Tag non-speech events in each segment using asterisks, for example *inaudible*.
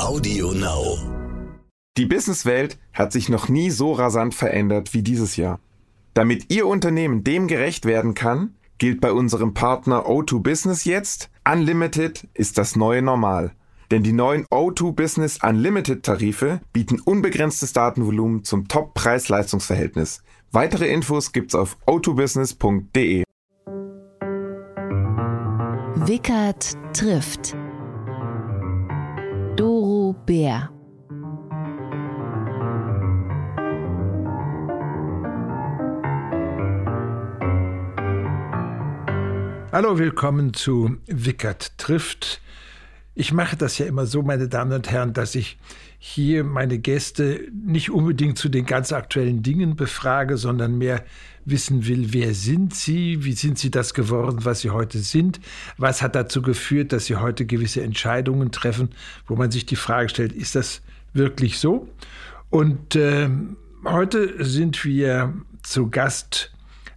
Audio Now. Die Businesswelt hat sich noch nie so rasant verändert wie dieses Jahr. Damit Ihr Unternehmen dem gerecht werden kann, gilt bei unserem Partner O2 Business jetzt, Unlimited ist das neue Normal. Denn die neuen O2 Business Unlimited Tarife bieten unbegrenztes Datenvolumen zum Top-Preis-Leistungsverhältnis. Weitere Infos gibt's auf o2business.de. Wickert trifft. Doro Bär. Hallo, willkommen zu Wickert trifft. Ich mache das ja immer so, meine Damen und Herren, dass ich hier meine Gäste nicht unbedingt zu den ganz aktuellen Dingen befrage, sondern mehr wissen will, wer sind sie, wie sind sie das geworden, was sie heute sind, was hat dazu geführt, dass sie heute gewisse Entscheidungen treffen, wo man sich die Frage stellt, ist das wirklich so? Und äh, heute sind wir zu Gast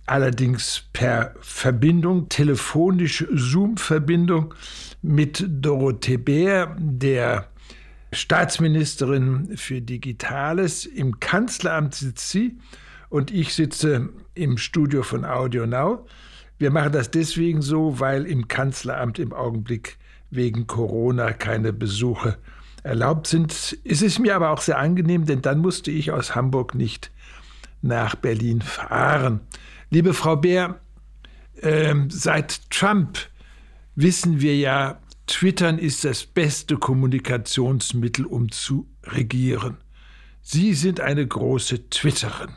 allerdings per Verbindung, telefonisch Zoom-Verbindung mit Dorothee Bär, der Staatsministerin für Digitales. Im Kanzleramt sitzt sie und ich sitze im Studio von Audio Now. Wir machen das deswegen so, weil im Kanzleramt im Augenblick wegen Corona keine Besuche erlaubt sind. Es ist mir aber auch sehr angenehm, denn dann musste ich aus Hamburg nicht nach Berlin fahren. Liebe Frau Bär, äh, seit Trump wissen wir ja, Twittern ist das beste Kommunikationsmittel, um zu regieren. Sie sind eine große Twitterin.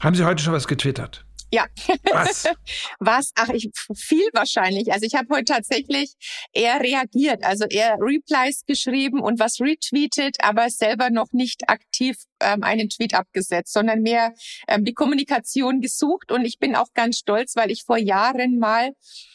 Haben Sie heute schon was getwittert? Ja. Was? *laughs* Was? Ach, ich viel wahrscheinlich. Also ich habe heute tatsächlich eher reagiert, also eher Replies geschrieben und was retweetet, aber selber noch nicht aktiv ähm, einen Tweet abgesetzt, sondern mehr ähm, die Kommunikation gesucht. Und ich bin auch ganz stolz, weil ich vor Jahren mal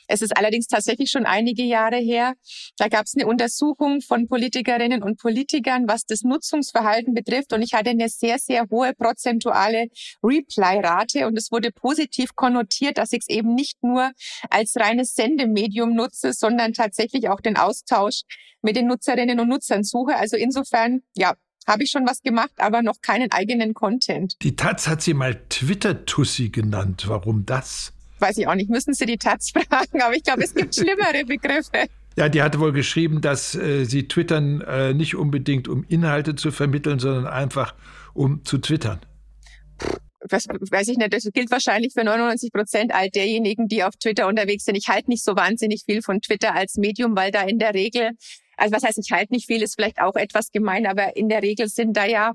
es ist allerdings tatsächlich schon einige Jahre her. Da gab es eine Untersuchung von Politikerinnen und Politikern, was das Nutzungsverhalten betrifft. Und ich hatte eine sehr, sehr hohe prozentuale Reply-Rate. Und es wurde positiv konnotiert, dass ich es eben nicht nur als reines Sendemedium nutze, sondern tatsächlich auch den Austausch mit den Nutzerinnen und Nutzern suche. Also insofern, ja, habe ich schon was gemacht, aber noch keinen eigenen Content. Die Taz hat sie mal Twitter-Tussi genannt. Warum das? Weiß ich auch nicht. Müssen Sie die Taz *laughs* fragen, aber ich glaube, es gibt schlimmere Begriffe. Ja, die hatte wohl geschrieben, dass äh, sie twittern äh, nicht unbedingt, um Inhalte zu vermitteln, sondern einfach, um zu twittern. Das weiß ich nicht, das gilt wahrscheinlich für 99 Prozent all derjenigen, die auf Twitter unterwegs sind. Ich halte nicht so wahnsinnig viel von Twitter als Medium, weil da in der Regel also was heißt, ich halte nicht viel, ist vielleicht auch etwas gemein, aber in der Regel sind da ja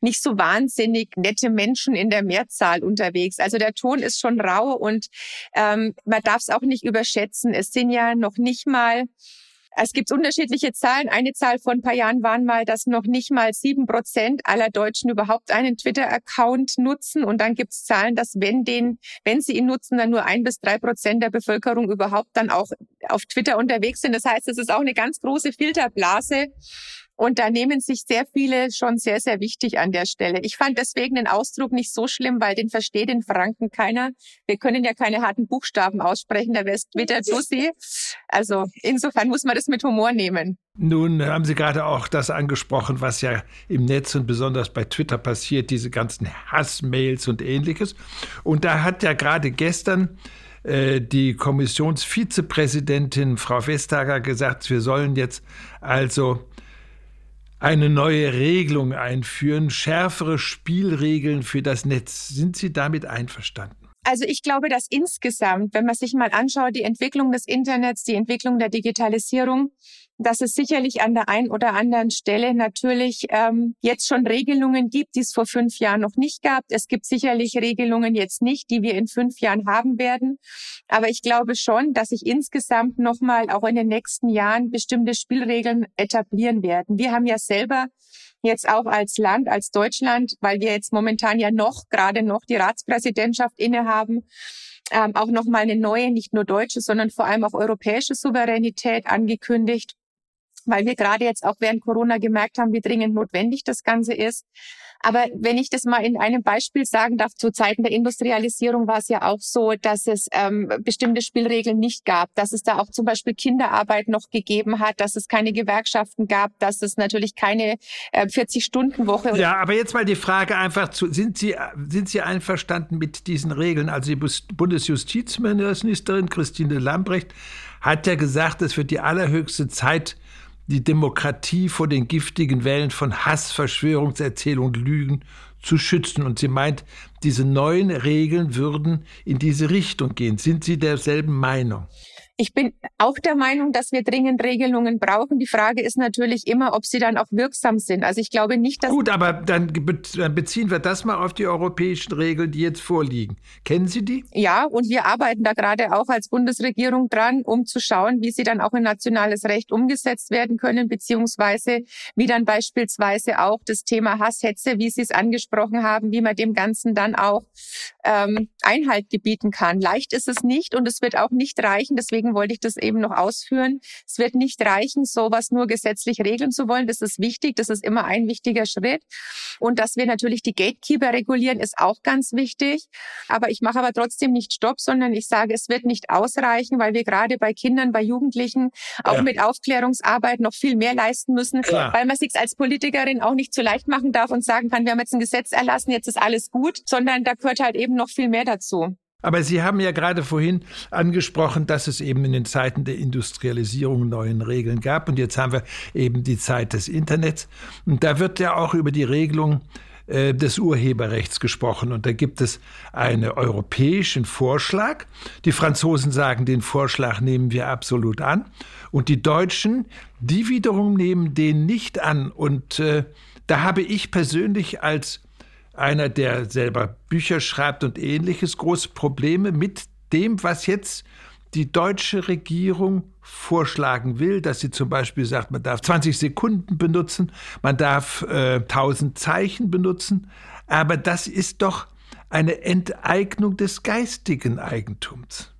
nicht so wahnsinnig nette Menschen in der Mehrzahl unterwegs. Also der Ton ist schon rau und ähm, man darf es auch nicht überschätzen. Es sind ja noch nicht mal es gibt unterschiedliche Zahlen. Eine Zahl von ein paar Jahren waren mal, dass noch nicht mal sieben Prozent aller Deutschen überhaupt einen Twitter-Account nutzen. Und dann gibt es Zahlen, dass wenn den, wenn sie ihn nutzen, dann nur ein bis drei Prozent der Bevölkerung überhaupt dann auch auf Twitter unterwegs sind. Das heißt, es ist auch eine ganz große Filterblase. Und da nehmen sich sehr viele schon sehr, sehr wichtig an der Stelle. Ich fand deswegen den Ausdruck nicht so schlimm, weil den versteht in Franken keiner. Wir können ja keine harten Buchstaben aussprechen, da wäre es Twitter Dussi. Also insofern muss man das mit Humor nehmen. Nun haben Sie gerade auch das angesprochen, was ja im Netz und besonders bei Twitter passiert, diese ganzen Hassmails und ähnliches. Und da hat ja gerade gestern äh, die Kommissionsvizepräsidentin Frau Vestager gesagt, wir sollen jetzt also eine neue Regelung einführen, schärfere Spielregeln für das Netz. Sind Sie damit einverstanden? Also ich glaube, dass insgesamt, wenn man sich mal anschaut, die Entwicklung des Internets, die Entwicklung der Digitalisierung, dass es sicherlich an der einen oder anderen Stelle natürlich ähm, jetzt schon Regelungen gibt, die es vor fünf Jahren noch nicht gab. Es gibt sicherlich Regelungen jetzt nicht, die wir in fünf Jahren haben werden. Aber ich glaube schon, dass sich insgesamt nochmal auch in den nächsten Jahren bestimmte Spielregeln etablieren werden. Wir haben ja selber jetzt auch als Land, als Deutschland, weil wir jetzt momentan ja noch, gerade noch die Ratspräsidentschaft innehaben, ähm, auch nochmal eine neue, nicht nur deutsche, sondern vor allem auch europäische Souveränität angekündigt weil wir gerade jetzt auch während Corona gemerkt haben, wie dringend notwendig das Ganze ist. Aber wenn ich das mal in einem Beispiel sagen darf, zu Zeiten der Industrialisierung war es ja auch so, dass es ähm, bestimmte Spielregeln nicht gab, dass es da auch zum Beispiel Kinderarbeit noch gegeben hat, dass es keine Gewerkschaften gab, dass es natürlich keine äh, 40-Stunden-Woche. Ja, aber jetzt mal die Frage einfach zu, sind Sie, sind Sie einverstanden mit diesen Regeln? Also die Bundesjustizministerin Christine Lambrecht hat ja gesagt, es wird die allerhöchste Zeit, die Demokratie vor den giftigen Wellen von Hass, Verschwörungserzählung und Lügen zu schützen. Und sie meint, diese neuen Regeln würden in diese Richtung gehen. Sind Sie derselben Meinung? Ich bin auch der Meinung, dass wir dringend Regelungen brauchen. Die Frage ist natürlich immer, ob sie dann auch wirksam sind. Also ich glaube nicht, dass. Gut, aber dann beziehen wir das mal auf die europäischen Regeln, die jetzt vorliegen. Kennen Sie die? Ja, und wir arbeiten da gerade auch als Bundesregierung dran, um zu schauen, wie sie dann auch in nationales Recht umgesetzt werden können, beziehungsweise wie dann beispielsweise auch das Thema Hasshetze, wie Sie es angesprochen haben, wie man dem Ganzen dann auch ähm, Einhalt gebieten kann. Leicht ist es nicht und es wird auch nicht reichen. Deswegen wollte ich das eben noch ausführen. Es wird nicht reichen, sowas nur gesetzlich regeln zu wollen. Das ist wichtig. Das ist immer ein wichtiger Schritt. Und dass wir natürlich die Gatekeeper regulieren, ist auch ganz wichtig. Aber ich mache aber trotzdem nicht Stopp, sondern ich sage, es wird nicht ausreichen, weil wir gerade bei Kindern, bei Jugendlichen auch ja. mit Aufklärungsarbeit noch viel mehr leisten müssen, Klar. weil man sich als Politikerin auch nicht zu leicht machen darf und sagen kann, wir haben jetzt ein Gesetz erlassen, jetzt ist alles gut, sondern da gehört halt eben noch viel mehr dazu. Aber Sie haben ja gerade vorhin angesprochen, dass es eben in den Zeiten der Industrialisierung neuen Regeln gab. Und jetzt haben wir eben die Zeit des Internets. Und da wird ja auch über die Regelung äh, des Urheberrechts gesprochen. Und da gibt es einen europäischen Vorschlag. Die Franzosen sagen, den Vorschlag nehmen wir absolut an. Und die Deutschen, die wiederum nehmen den nicht an. Und äh, da habe ich persönlich als einer, der selber Bücher schreibt und ähnliches, große Probleme mit dem, was jetzt die deutsche Regierung vorschlagen will, dass sie zum Beispiel sagt, man darf 20 Sekunden benutzen, man darf äh, 1000 Zeichen benutzen, aber das ist doch eine Enteignung des geistigen Eigentums.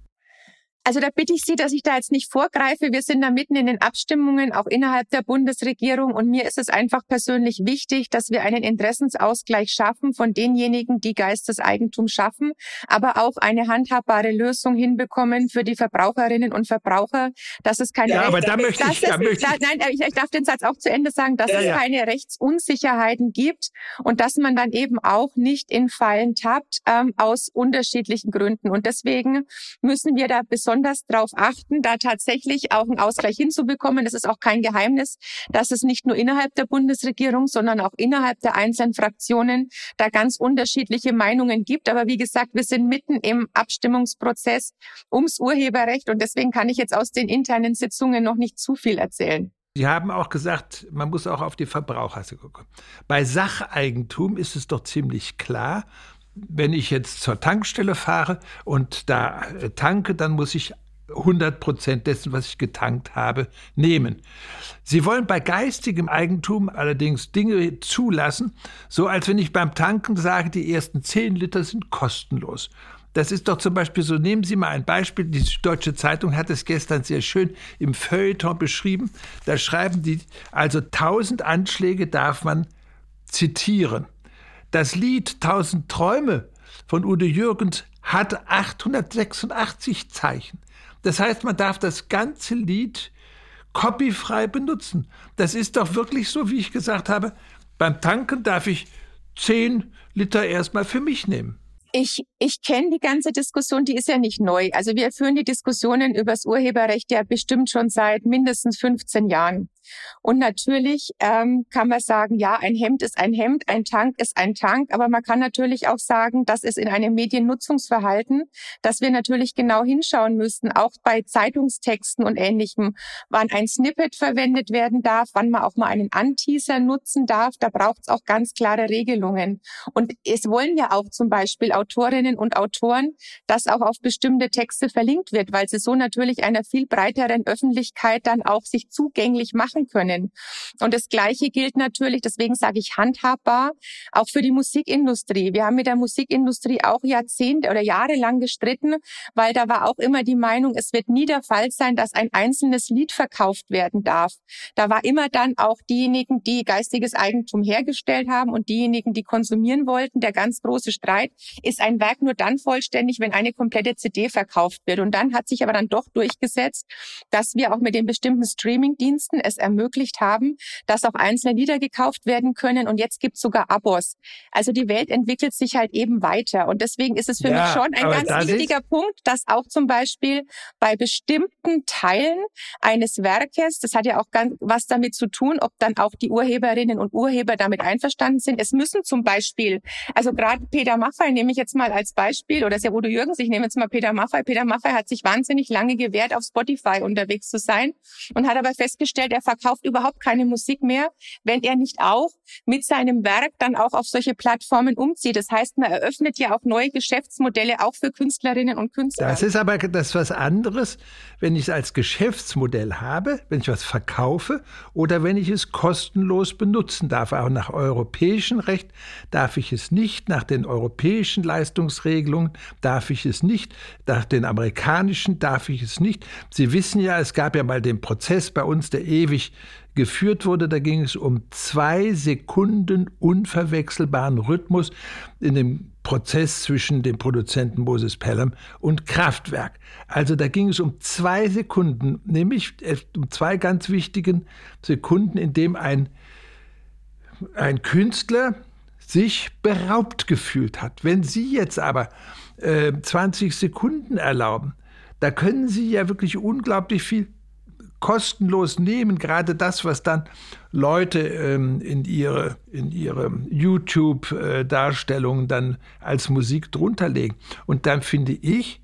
Also da bitte ich Sie, dass ich da jetzt nicht vorgreife. Wir sind da mitten in den Abstimmungen, auch innerhalb der Bundesregierung. Und mir ist es einfach persönlich wichtig, dass wir einen Interessensausgleich schaffen von denjenigen, die Geisteseigentum schaffen, aber auch eine handhabbare Lösung hinbekommen für die Verbraucherinnen und Verbraucher, dass es keine ja, aber da möchte ich, da möchte ich, nein, ich, ich, darf den Satz auch zu Ende sagen, dass ja, es ja. keine Rechtsunsicherheiten gibt und dass man dann eben auch nicht in Fallen tappt ähm, aus unterschiedlichen Gründen. Und deswegen müssen wir da besonders besonders darauf achten, da tatsächlich auch einen Ausgleich hinzubekommen. Das ist auch kein Geheimnis, dass es nicht nur innerhalb der Bundesregierung, sondern auch innerhalb der einzelnen Fraktionen da ganz unterschiedliche Meinungen gibt. Aber wie gesagt, wir sind mitten im Abstimmungsprozess ums Urheberrecht und deswegen kann ich jetzt aus den internen Sitzungen noch nicht zu viel erzählen. Sie haben auch gesagt, man muss auch auf die Verbraucher gucken. Bei Sacheigentum ist es doch ziemlich klar, wenn ich jetzt zur Tankstelle fahre und da äh, tanke, dann muss ich 100 Prozent dessen, was ich getankt habe, nehmen. Sie wollen bei geistigem Eigentum allerdings Dinge zulassen, so als wenn ich beim Tanken sage, die ersten 10 Liter sind kostenlos. Das ist doch zum Beispiel so, nehmen Sie mal ein Beispiel, die Deutsche Zeitung hat es gestern sehr schön im Feuilleton beschrieben. Da schreiben die, also 1000 Anschläge darf man zitieren. Das Lied Tausend Träume von Udo Jürgens hat 886 Zeichen. Das heißt, man darf das ganze Lied copyfrei benutzen. Das ist doch wirklich so, wie ich gesagt habe. Beim Tanken darf ich 10 Liter erstmal für mich nehmen. Ich, ich kenne die ganze Diskussion, die ist ja nicht neu. Also wir führen die Diskussionen über das Urheberrecht ja bestimmt schon seit mindestens 15 Jahren. Und natürlich ähm, kann man sagen, ja, ein Hemd ist ein Hemd, ein Tank ist ein Tank, aber man kann natürlich auch sagen, dass es in einem Mediennutzungsverhalten, dass wir natürlich genau hinschauen müssten, auch bei Zeitungstexten und ähnlichem, wann ein Snippet verwendet werden darf, wann man auch mal einen Anteaser nutzen darf. Da braucht es auch ganz klare Regelungen. Und es wollen ja auch zum Beispiel Autorinnen und Autoren, dass auch auf bestimmte Texte verlinkt wird, weil sie so natürlich einer viel breiteren Öffentlichkeit dann auch sich zugänglich machen machen können. Und das Gleiche gilt natürlich, deswegen sage ich handhabbar, auch für die Musikindustrie. Wir haben mit der Musikindustrie auch Jahrzehnte oder jahrelang gestritten, weil da war auch immer die Meinung, es wird nie der Fall sein, dass ein einzelnes Lied verkauft werden darf. Da war immer dann auch diejenigen, die geistiges Eigentum hergestellt haben und diejenigen, die konsumieren wollten. Der ganz große Streit ist ein Werk nur dann vollständig, wenn eine komplette CD verkauft wird. Und dann hat sich aber dann doch durchgesetzt, dass wir auch mit den bestimmten Streaming-Diensten es ermöglicht haben, dass auch einzelne Lieder gekauft werden können. Und jetzt gibt es sogar Abos. Also die Welt entwickelt sich halt eben weiter. Und deswegen ist es für ja, mich schon ein ganz wichtiger Punkt, dass auch zum Beispiel bei bestimmten Teilen eines Werkes, das hat ja auch ganz was damit zu tun, ob dann auch die Urheberinnen und Urheber damit einverstanden sind. Es müssen zum Beispiel, also gerade Peter Maffay nehme ich jetzt mal als Beispiel, oder ist Udo Jürgens, ich nehme jetzt mal Peter Maffay. Peter Maffay hat sich wahnsinnig lange gewehrt, auf Spotify unterwegs zu sein und hat aber festgestellt, er verkauft überhaupt keine Musik mehr, wenn er nicht auch mit seinem Werk dann auch auf solche Plattformen umzieht. Das heißt, man eröffnet ja auch neue Geschäftsmodelle auch für Künstlerinnen und Künstler. Das ist aber das was anderes, wenn ich es als Geschäftsmodell habe, wenn ich was verkaufe oder wenn ich es kostenlos benutzen darf. Auch nach europäischem Recht darf ich es nicht, nach den europäischen Leistungsregelungen darf ich es nicht, nach den amerikanischen darf ich es nicht. Sie wissen ja, es gab ja mal den Prozess bei uns, der ewig geführt wurde. Da ging es um zwei Sekunden unverwechselbaren Rhythmus in dem Prozess zwischen dem Produzenten Moses Pelham und Kraftwerk. Also da ging es um zwei Sekunden, nämlich äh, um zwei ganz wichtigen Sekunden, in dem ein, ein Künstler sich beraubt gefühlt hat. Wenn Sie jetzt aber äh, 20 Sekunden erlauben, da können Sie ja wirklich unglaublich viel kostenlos nehmen, gerade das, was dann Leute ähm, in ihre, in ihre YouTube-Darstellungen dann als Musik drunter legen. Und dann finde ich,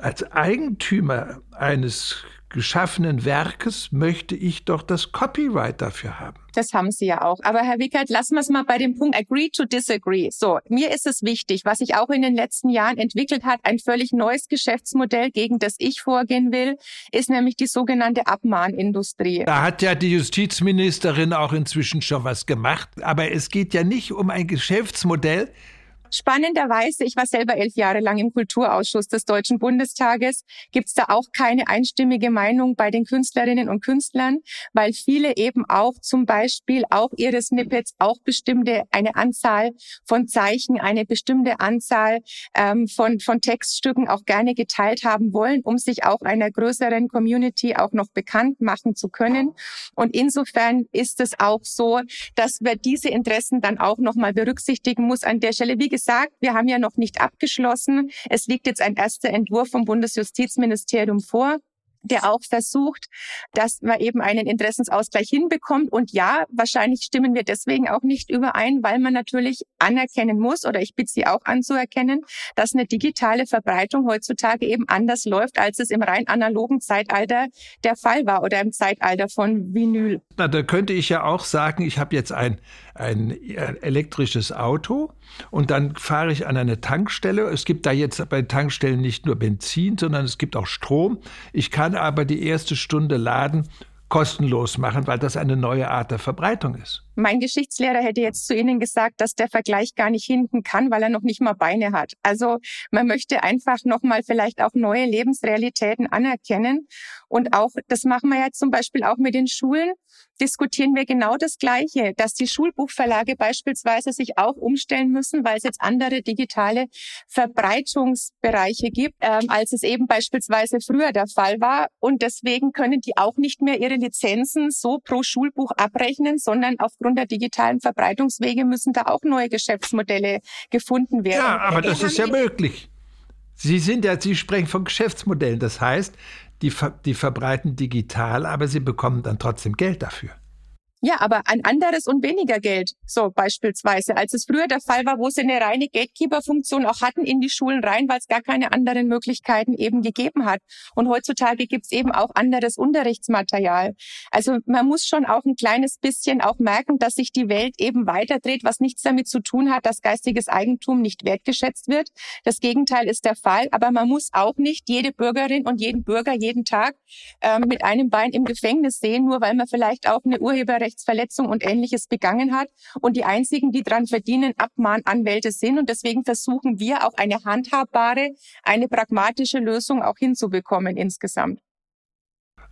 als Eigentümer eines geschaffenen Werkes möchte ich doch das Copyright dafür haben. Das haben Sie ja auch. Aber Herr Wickert, lassen wir es mal bei dem Punkt agree to disagree. So, mir ist es wichtig, was sich auch in den letzten Jahren entwickelt hat, ein völlig neues Geschäftsmodell, gegen das ich vorgehen will, ist nämlich die sogenannte Abmahnindustrie. Da hat ja die Justizministerin auch inzwischen schon was gemacht. Aber es geht ja nicht um ein Geschäftsmodell, Spannenderweise, ich war selber elf Jahre lang im Kulturausschuss des Deutschen Bundestages, gibt es da auch keine einstimmige Meinung bei den Künstlerinnen und Künstlern, weil viele eben auch zum Beispiel auch ihre Snippets, auch bestimmte, eine Anzahl von Zeichen, eine bestimmte Anzahl ähm, von, von Textstücken auch gerne geteilt haben wollen, um sich auch einer größeren Community auch noch bekannt machen zu können. Und insofern ist es auch so, dass wir diese Interessen dann auch nochmal berücksichtigen muss an der Stelle. Wie gesagt, wir haben ja noch nicht abgeschlossen. Es liegt jetzt ein erster Entwurf vom Bundesjustizministerium vor der auch versucht, dass man eben einen Interessensausgleich hinbekommt. Und ja, wahrscheinlich stimmen wir deswegen auch nicht überein, weil man natürlich anerkennen muss, oder ich bitte Sie auch anzuerkennen, dass eine digitale Verbreitung heutzutage eben anders läuft, als es im rein analogen Zeitalter der Fall war oder im Zeitalter von Vinyl. Na, da könnte ich ja auch sagen, ich habe jetzt ein, ein elektrisches Auto und dann fahre ich an eine Tankstelle. Es gibt da jetzt bei Tankstellen nicht nur Benzin, sondern es gibt auch Strom. Ich kann aber die erste Stunde laden kostenlos machen, weil das eine neue Art der Verbreitung ist. Mein Geschichtslehrer hätte jetzt zu Ihnen gesagt, dass der Vergleich gar nicht hinken kann, weil er noch nicht mal Beine hat. Also man möchte einfach noch mal vielleicht auch neue Lebensrealitäten anerkennen. Und auch, das machen wir ja zum Beispiel auch mit den Schulen, diskutieren wir genau das Gleiche, dass die Schulbuchverlage beispielsweise sich auch umstellen müssen, weil es jetzt andere digitale Verbreitungsbereiche gibt, ähm, als es eben beispielsweise früher der Fall war. Und deswegen können die auch nicht mehr ihre Lizenzen so pro Schulbuch abrechnen, sondern aufgrund aufgrund der digitalen Verbreitungswege müssen da auch neue Geschäftsmodelle gefunden werden. Ja, aber das ist ja möglich. Sie sind ja, Sie sprechen von Geschäftsmodellen. Das heißt, die, die verbreiten digital, aber sie bekommen dann trotzdem Geld dafür. Ja, aber ein anderes und weniger Geld, so beispielsweise, als es früher der Fall war, wo sie eine reine Gatekeeper-Funktion auch hatten in die Schulen rein, weil es gar keine anderen Möglichkeiten eben gegeben hat. Und heutzutage gibt's eben auch anderes Unterrichtsmaterial. Also man muss schon auch ein kleines bisschen auch merken, dass sich die Welt eben weiterdreht, was nichts damit zu tun hat, dass geistiges Eigentum nicht wertgeschätzt wird. Das Gegenteil ist der Fall. Aber man muss auch nicht jede Bürgerin und jeden Bürger jeden Tag ähm, mit einem Bein im Gefängnis sehen, nur weil man vielleicht auch eine Urheberrecht Urheberrechtsverletzung und ähnliches begangen hat und die einzigen, die dran verdienen, Abmahnanwälte sind. Und deswegen versuchen wir auch eine handhabbare, eine pragmatische Lösung auch hinzubekommen insgesamt.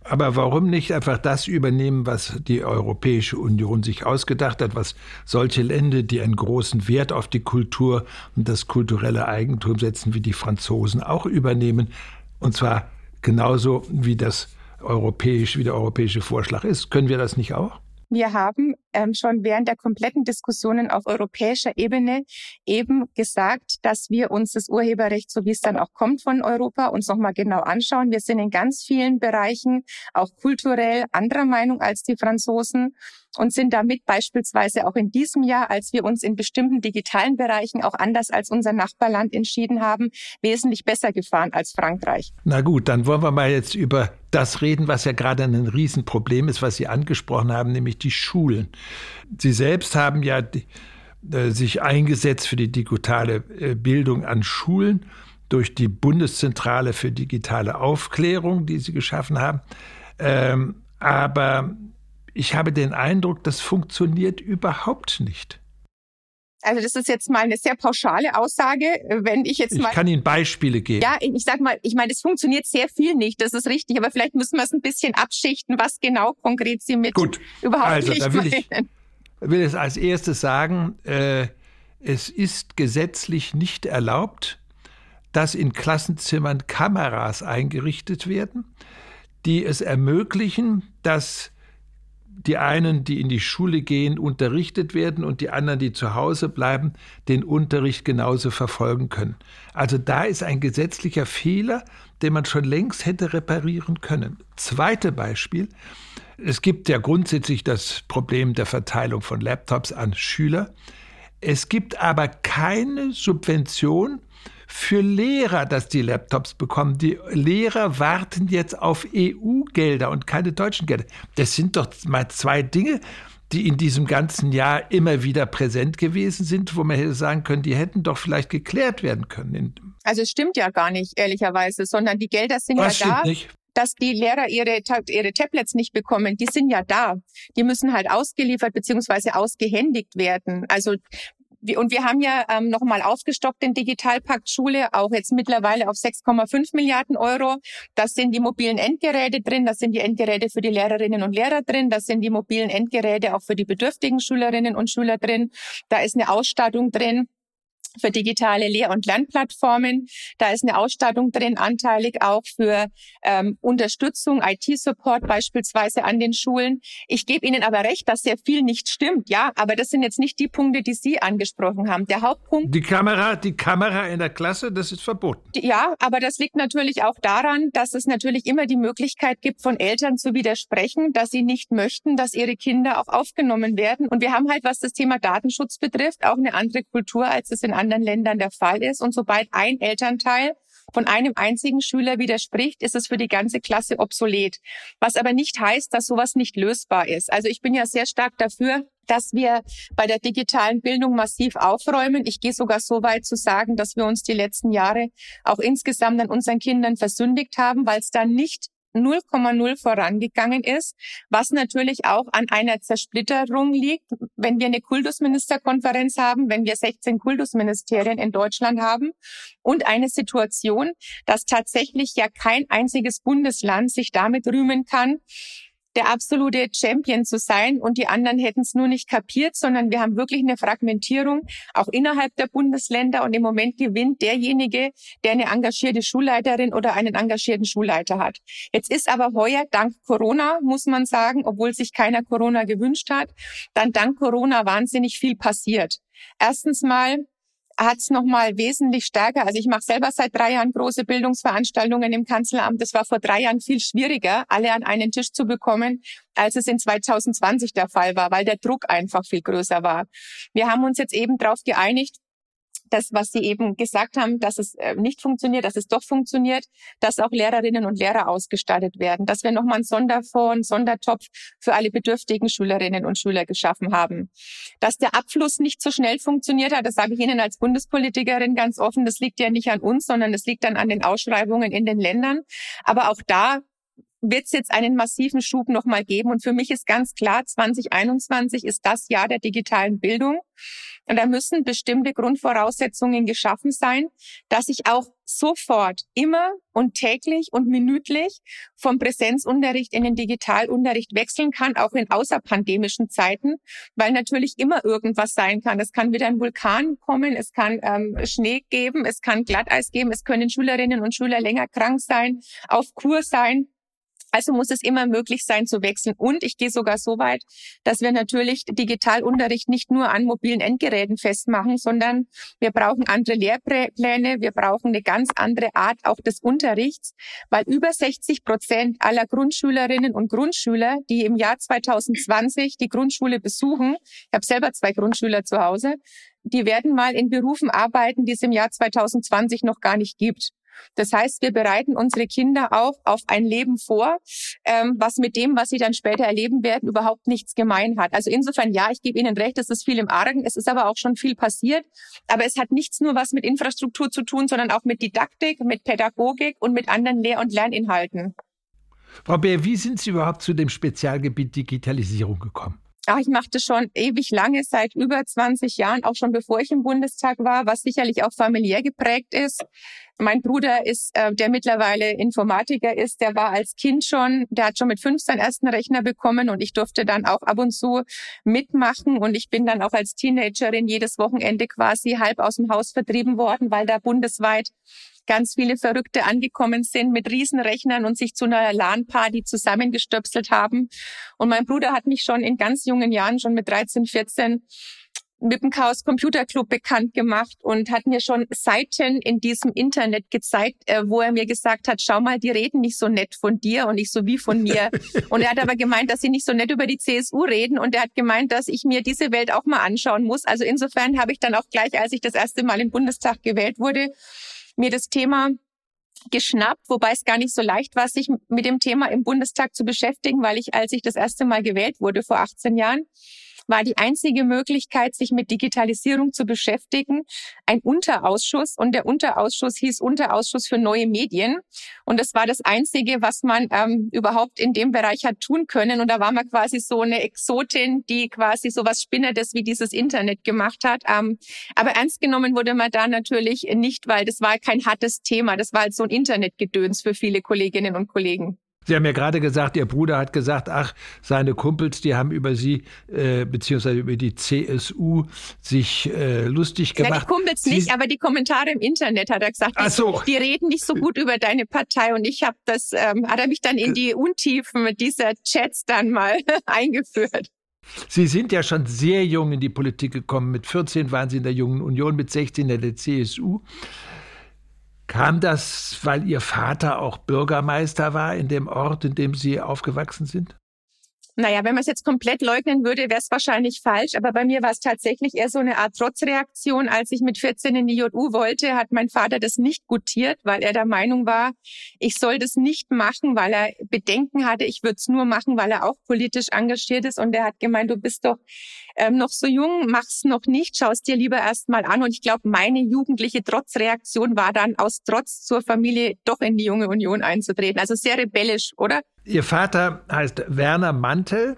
Aber warum nicht einfach das übernehmen, was die Europäische Union sich ausgedacht hat, was solche Länder, die einen großen Wert auf die Kultur und das kulturelle Eigentum setzen, wie die Franzosen auch übernehmen? Und zwar genauso wie das europäisch, wie der europäische Vorschlag ist. Können wir das nicht auch? Wir haben ähm, schon während der kompletten Diskussionen auf europäischer Ebene eben gesagt, dass wir uns das Urheberrecht, so wie es dann auch kommt von Europa, uns nochmal genau anschauen. Wir sind in ganz vielen Bereichen auch kulturell anderer Meinung als die Franzosen und sind damit beispielsweise auch in diesem Jahr, als wir uns in bestimmten digitalen Bereichen auch anders als unser Nachbarland entschieden haben, wesentlich besser gefahren als Frankreich. Na gut, dann wollen wir mal jetzt über das reden, was ja gerade ein Riesenproblem ist, was Sie angesprochen haben, nämlich die Schulen. Sie selbst haben ja äh, sich eingesetzt für die digitale äh, Bildung an Schulen durch die Bundeszentrale für digitale Aufklärung, die Sie geschaffen haben. Ähm, aber ich habe den Eindruck, das funktioniert überhaupt nicht. Also das ist jetzt mal eine sehr pauschale Aussage, wenn ich jetzt mal. Ich kann Ihnen Beispiele geben. Ja, ich sag mal, ich meine, es funktioniert sehr viel nicht, das ist richtig, aber vielleicht müssen wir es ein bisschen abschichten, was genau konkret Sie mit Gut. überhaupt also, nicht da will meinen. Ich will es als erstes sagen, äh, es ist gesetzlich nicht erlaubt, dass in Klassenzimmern Kameras eingerichtet werden, die es ermöglichen, dass die einen, die in die Schule gehen, unterrichtet werden und die anderen, die zu Hause bleiben, den Unterricht genauso verfolgen können. Also da ist ein gesetzlicher Fehler, den man schon längst hätte reparieren können. Zweite Beispiel. Es gibt ja grundsätzlich das Problem der Verteilung von Laptops an Schüler. Es gibt aber keine Subvention für Lehrer, dass die Laptops bekommen. Die Lehrer warten jetzt auf EU-Gelder und keine deutschen Gelder. Das sind doch mal zwei Dinge, die in diesem ganzen Jahr immer wieder präsent gewesen sind, wo man hätte sagen können, die hätten doch vielleicht geklärt werden können. Also es stimmt ja gar nicht, ehrlicherweise, sondern die Gelder sind Was ja da. Nicht? dass die Lehrer ihre, ihre Tablets nicht bekommen, die sind ja da. Die müssen halt ausgeliefert beziehungsweise ausgehändigt werden. Also und wir haben ja ähm, nochmal aufgestockt den Digitalpakt Schule, auch jetzt mittlerweile auf 6,5 Milliarden Euro. Das sind die mobilen Endgeräte drin, das sind die Endgeräte für die Lehrerinnen und Lehrer drin, das sind die mobilen Endgeräte auch für die bedürftigen Schülerinnen und Schüler drin. Da ist eine Ausstattung drin für digitale Lehr- und Lernplattformen. Da ist eine Ausstattung drin, anteilig auch für ähm, Unterstützung, IT-Support beispielsweise an den Schulen. Ich gebe Ihnen aber recht, dass sehr viel nicht stimmt, ja, aber das sind jetzt nicht die Punkte, die Sie angesprochen haben. Der Hauptpunkt. Die Kamera, die Kamera in der Klasse, das ist verboten. Ja, aber das liegt natürlich auch daran, dass es natürlich immer die Möglichkeit gibt, von Eltern zu widersprechen, dass sie nicht möchten, dass ihre Kinder auch aufgenommen werden. Und wir haben halt, was das Thema Datenschutz betrifft, auch eine andere Kultur, als es in anderen anderen Ländern der Fall ist. Und sobald ein Elternteil von einem einzigen Schüler widerspricht, ist es für die ganze Klasse obsolet. Was aber nicht heißt, dass sowas nicht lösbar ist. Also ich bin ja sehr stark dafür, dass wir bei der digitalen Bildung massiv aufräumen. Ich gehe sogar so weit zu sagen, dass wir uns die letzten Jahre auch insgesamt an unseren Kindern versündigt haben, weil es da nicht 0,0 vorangegangen ist, was natürlich auch an einer Zersplitterung liegt, wenn wir eine Kultusministerkonferenz haben, wenn wir 16 Kultusministerien in Deutschland haben und eine Situation, dass tatsächlich ja kein einziges Bundesland sich damit rühmen kann, der absolute Champion zu sein und die anderen hätten es nur nicht kapiert, sondern wir haben wirklich eine Fragmentierung auch innerhalb der Bundesländer und im Moment gewinnt derjenige, der eine engagierte Schulleiterin oder einen engagierten Schulleiter hat. Jetzt ist aber heuer dank Corona, muss man sagen, obwohl sich keiner Corona gewünscht hat, dann dank Corona wahnsinnig viel passiert. Erstens mal hat es nochmal wesentlich stärker. Also ich mache selber seit drei Jahren große Bildungsveranstaltungen im Kanzleramt. Das war vor drei Jahren viel schwieriger, alle an einen Tisch zu bekommen, als es in 2020 der Fall war, weil der Druck einfach viel größer war. Wir haben uns jetzt eben darauf geeinigt, das, was Sie eben gesagt haben, dass es äh, nicht funktioniert, dass es doch funktioniert, dass auch Lehrerinnen und Lehrer ausgestattet werden, dass wir nochmal einen Sonderfonds, einen Sondertopf für alle bedürftigen Schülerinnen und Schüler geschaffen haben. Dass der Abfluss nicht so schnell funktioniert hat, das sage ich Ihnen als Bundespolitikerin ganz offen, das liegt ja nicht an uns, sondern das liegt dann an den Ausschreibungen in den Ländern. Aber auch da wird es jetzt einen massiven Schub nochmal geben. Und für mich ist ganz klar, 2021 ist das Jahr der digitalen Bildung. Und da müssen bestimmte Grundvoraussetzungen geschaffen sein, dass ich auch sofort, immer und täglich und minütlich vom Präsenzunterricht in den Digitalunterricht wechseln kann, auch in außerpandemischen Zeiten, weil natürlich immer irgendwas sein kann. Es kann wieder ein Vulkan kommen, es kann ähm, Schnee geben, es kann Glatteis geben, es können Schülerinnen und Schüler länger krank sein, auf Kur sein. Also muss es immer möglich sein zu wechseln. Und ich gehe sogar so weit, dass wir natürlich Digitalunterricht nicht nur an mobilen Endgeräten festmachen, sondern wir brauchen andere Lehrpläne, wir brauchen eine ganz andere Art auch des Unterrichts, weil über 60 Prozent aller Grundschülerinnen und Grundschüler, die im Jahr 2020 die Grundschule besuchen, ich habe selber zwei Grundschüler zu Hause, die werden mal in Berufen arbeiten, die es im Jahr 2020 noch gar nicht gibt. Das heißt, wir bereiten unsere Kinder auch auf ein Leben vor, ähm, was mit dem, was sie dann später erleben werden, überhaupt nichts gemein hat. Also insofern, ja, ich gebe Ihnen recht, es ist viel im Argen, es ist aber auch schon viel passiert. Aber es hat nichts nur was mit Infrastruktur zu tun, sondern auch mit Didaktik, mit Pädagogik und mit anderen Lehr- und Lerninhalten. Frau Bär, wie sind Sie überhaupt zu dem Spezialgebiet Digitalisierung gekommen? Ach, ich machte schon ewig lange, seit über 20 Jahren, auch schon bevor ich im Bundestag war, was sicherlich auch familiär geprägt ist. Mein Bruder ist, äh, der mittlerweile Informatiker ist, der war als Kind schon, der hat schon mit fünf seinen ersten Rechner bekommen und ich durfte dann auch ab und zu mitmachen und ich bin dann auch als Teenagerin jedes Wochenende quasi halb aus dem Haus vertrieben worden, weil da bundesweit ganz viele Verrückte angekommen sind mit Riesenrechnern und sich zu einer LAN-Party zusammengestöpselt haben. Und mein Bruder hat mich schon in ganz jungen Jahren, schon mit 13, 14, mit dem Chaos Computer Club bekannt gemacht und hat mir schon Seiten in diesem Internet gezeigt, äh, wo er mir gesagt hat, schau mal, die reden nicht so nett von dir und nicht so wie von mir. *laughs* und er hat aber gemeint, dass sie nicht so nett über die CSU reden und er hat gemeint, dass ich mir diese Welt auch mal anschauen muss. Also insofern habe ich dann auch gleich, als ich das erste Mal im Bundestag gewählt wurde, mir das Thema geschnappt, wobei es gar nicht so leicht war, sich mit dem Thema im Bundestag zu beschäftigen, weil ich, als ich das erste Mal gewählt wurde vor 18 Jahren, war die einzige Möglichkeit, sich mit Digitalisierung zu beschäftigen, ein Unterausschuss. Und der Unterausschuss hieß Unterausschuss für neue Medien. Und das war das Einzige, was man ähm, überhaupt in dem Bereich hat tun können. Und da war man quasi so eine Exotin, die quasi so was Spinnerdes wie dieses Internet gemacht hat. Ähm, aber ernst genommen wurde man da natürlich nicht, weil das war kein hartes Thema. Das war halt so ein Internetgedöns für viele Kolleginnen und Kollegen. Sie haben ja gerade gesagt, Ihr Bruder hat gesagt, ach, seine Kumpels, die haben über Sie äh, beziehungsweise über die CSU sich äh, lustig gemacht. Ja, die Kumpels Sie nicht, aber die Kommentare im Internet hat er gesagt. Ach so. Die reden nicht so gut über deine Partei und ich habe das, ähm, hat er mich dann in die Untiefen dieser Chats dann mal *laughs* eingeführt. Sie sind ja schon sehr jung in die Politik gekommen. Mit 14 waren Sie in der Jungen Union, mit 16 in der CSU. Kam das, weil Ihr Vater auch Bürgermeister war in dem Ort, in dem Sie aufgewachsen sind? Naja, wenn man es jetzt komplett leugnen würde, wäre es wahrscheinlich falsch. Aber bei mir war es tatsächlich eher so eine Art Trotzreaktion. Als ich mit 14 in die JU wollte, hat mein Vater das nicht gutiert, weil er der Meinung war, ich soll das nicht machen, weil er Bedenken hatte, ich würde es nur machen, weil er auch politisch engagiert ist. Und er hat gemeint, du bist doch ähm, noch so jung, mach's noch nicht, schaust dir lieber erst mal an. Und ich glaube, meine jugendliche Trotzreaktion war dann aus Trotz zur Familie doch in die junge Union einzutreten. Also sehr rebellisch, oder? Ihr Vater heißt Werner Mantel.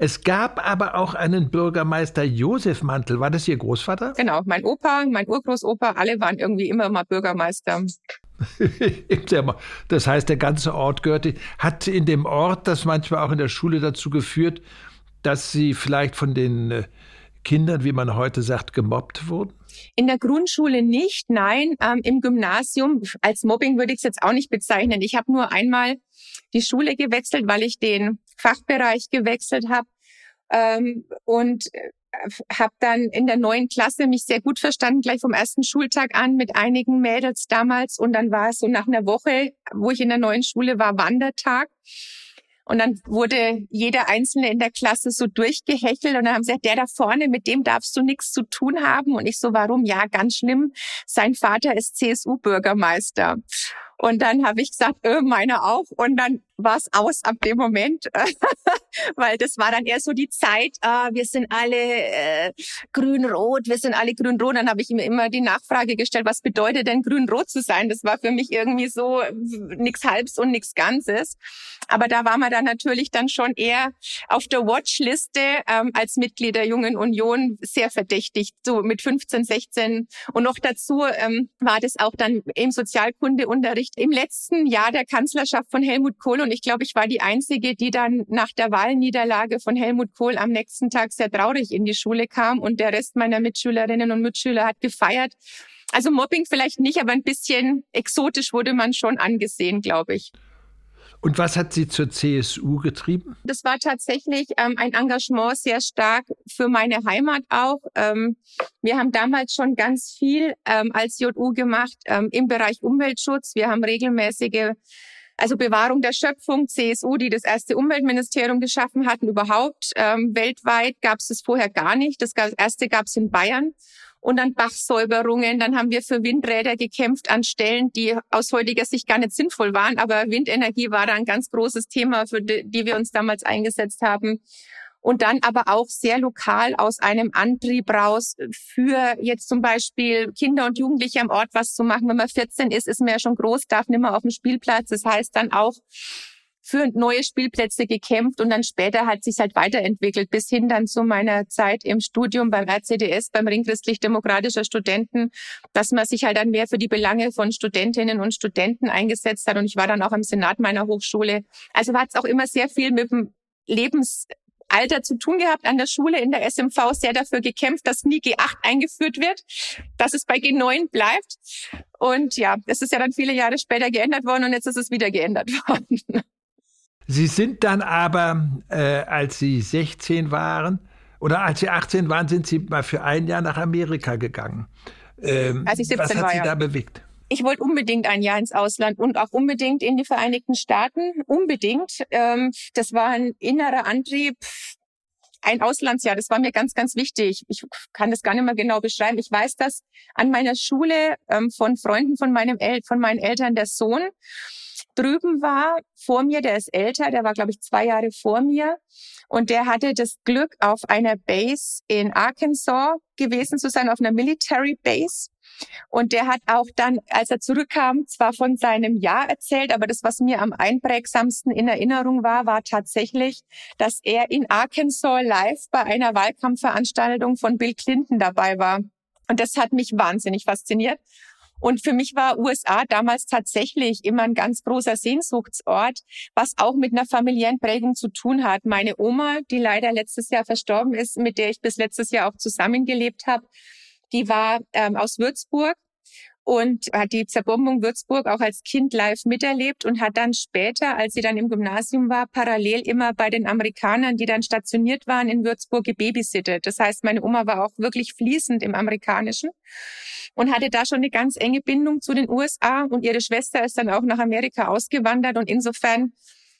Es gab aber auch einen Bürgermeister Josef Mantel. War das Ihr Großvater? Genau, mein Opa, mein Urgroßopa, alle waren irgendwie immer mal Bürgermeister. *laughs* das heißt, der ganze Ort gehörte, hat in dem Ort das manchmal auch in der Schule dazu geführt, dass Sie vielleicht von den äh, Kindern, wie man heute sagt, gemobbt wurden? In der Grundschule nicht, nein. Ähm, Im Gymnasium, als Mobbing würde ich es jetzt auch nicht bezeichnen. Ich habe nur einmal die Schule gewechselt, weil ich den Fachbereich gewechselt habe. Ähm, und äh, habe dann in der neuen Klasse mich sehr gut verstanden, gleich vom ersten Schultag an mit einigen Mädels damals. Und dann war es so nach einer Woche, wo ich in der neuen Schule war, Wandertag. Und dann wurde jeder Einzelne in der Klasse so durchgehechelt und dann haben sie gesagt, der da vorne, mit dem darfst du nichts zu tun haben. Und ich so, warum? Ja, ganz schlimm. Sein Vater ist CSU-Bürgermeister. Und dann habe ich gesagt, äh, meiner auch. Und dann war es aus ab dem Moment, *laughs* weil das war dann eher so die Zeit, äh, wir sind alle äh, grün-rot, wir sind alle grün-rot. Dann habe ich mir immer die Nachfrage gestellt, was bedeutet denn grün-rot zu sein? Das war für mich irgendwie so nichts Halbs und nichts Ganzes. Aber da war man dann natürlich dann schon eher auf der Watchliste ähm, als Mitglied der Jungen Union sehr verdächtig, so mit 15, 16. Und noch dazu ähm, war das auch dann im Sozialkundeunterricht Nachricht im letzten Jahr der Kanzlerschaft von Helmut Kohl und ich glaube, ich war die Einzige, die dann nach der Wahlniederlage von Helmut Kohl am nächsten Tag sehr traurig in die Schule kam und der Rest meiner Mitschülerinnen und Mitschüler hat gefeiert. Also Mobbing vielleicht nicht, aber ein bisschen exotisch wurde man schon angesehen, glaube ich. Und was hat Sie zur CSU getrieben? Das war tatsächlich ähm, ein Engagement sehr stark für meine Heimat auch. Ähm, wir haben damals schon ganz viel ähm, als JU gemacht ähm, im Bereich Umweltschutz. Wir haben regelmäßige also Bewahrung der Schöpfung, CSU, die das erste Umweltministerium geschaffen hatten, überhaupt. Ähm, weltweit gab es das vorher gar nicht. Das erste gab es in Bayern und dann Bachsäuberungen. Dann haben wir für Windräder gekämpft an Stellen, die aus heutiger Sicht gar nicht sinnvoll waren. Aber Windenergie war da ein ganz großes Thema, für die, die wir uns damals eingesetzt haben. Und dann aber auch sehr lokal aus einem Antrieb raus für jetzt zum Beispiel Kinder und Jugendliche am Ort was zu machen. Wenn man 14 ist, ist man ja schon groß, darf nicht mehr auf dem Spielplatz. Das heißt dann auch für neue Spielplätze gekämpft und dann später hat sich halt weiterentwickelt bis hin dann zu meiner Zeit im Studium beim RCDS, beim Ring christlich-demokratischer Studenten, dass man sich halt dann mehr für die Belange von Studentinnen und Studenten eingesetzt hat und ich war dann auch am Senat meiner Hochschule. Also hat es auch immer sehr viel mit dem Lebensalter zu tun gehabt an der Schule in der SMV sehr dafür gekämpft, dass nie G8 eingeführt wird, dass es bei G9 bleibt. Und ja, es ist ja dann viele Jahre später geändert worden und jetzt ist es wieder geändert *laughs* worden. Sie sind dann aber, äh, als Sie 16 waren oder als Sie 18 waren, sind Sie mal für ein Jahr nach Amerika gegangen. Ähm, als ich 17 was hat war, Sie ja. da bewegt? Ich wollte unbedingt ein Jahr ins Ausland und auch unbedingt in die Vereinigten Staaten. Unbedingt. Ähm, das war ein innerer Antrieb, ein Auslandsjahr, das war mir ganz, ganz wichtig. Ich kann das gar nicht mehr genau beschreiben. Ich weiß, dass an meiner Schule ähm, von Freunden von meinem El von meinen Eltern der Sohn drüben war, vor mir, der ist älter, der war, glaube ich, zwei Jahre vor mir. Und der hatte das Glück, auf einer Base in Arkansas gewesen zu sein, auf einer Military Base. Und der hat auch dann, als er zurückkam, zwar von seinem Jahr erzählt, aber das, was mir am einprägsamsten in Erinnerung war, war tatsächlich, dass er in Arkansas live bei einer Wahlkampfveranstaltung von Bill Clinton dabei war. Und das hat mich wahnsinnig fasziniert. Und für mich war USA damals tatsächlich immer ein ganz großer Sehnsuchtsort, was auch mit einer familiären Prägung zu tun hat. Meine Oma, die leider letztes Jahr verstorben ist, mit der ich bis letztes Jahr auch zusammengelebt habe, die war ähm, aus Würzburg und hat die Zerbombung Würzburg auch als Kind live miterlebt und hat dann später, als sie dann im Gymnasium war, parallel immer bei den Amerikanern, die dann stationiert waren in Würzburg, gebabysittet. Das heißt, meine Oma war auch wirklich fließend im Amerikanischen und hatte da schon eine ganz enge Bindung zu den USA und ihre Schwester ist dann auch nach Amerika ausgewandert und insofern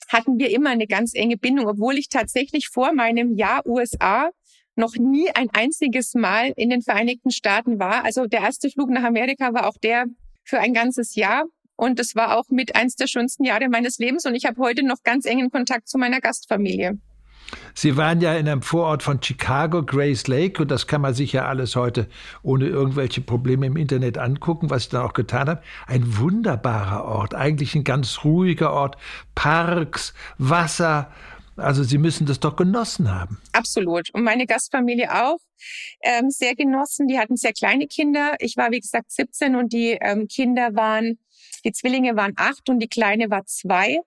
hatten wir immer eine ganz enge Bindung, obwohl ich tatsächlich vor meinem Jahr USA noch nie ein einziges Mal in den Vereinigten Staaten war. Also der erste Flug nach Amerika war auch der für ein ganzes Jahr. Und es war auch mit eins der schönsten Jahre meines Lebens. Und ich habe heute noch ganz engen Kontakt zu meiner Gastfamilie. Sie waren ja in einem Vorort von Chicago, Grace Lake, und das kann man sich ja alles heute ohne irgendwelche Probleme im Internet angucken, was ich dann auch getan habe. Ein wunderbarer Ort, eigentlich ein ganz ruhiger Ort, Parks, Wasser, also Sie müssen das doch genossen haben. Absolut. Und meine Gastfamilie auch ähm, sehr genossen. Die hatten sehr kleine Kinder. Ich war, wie gesagt, 17 und die ähm, Kinder waren, die Zwillinge waren acht und die Kleine war zwei.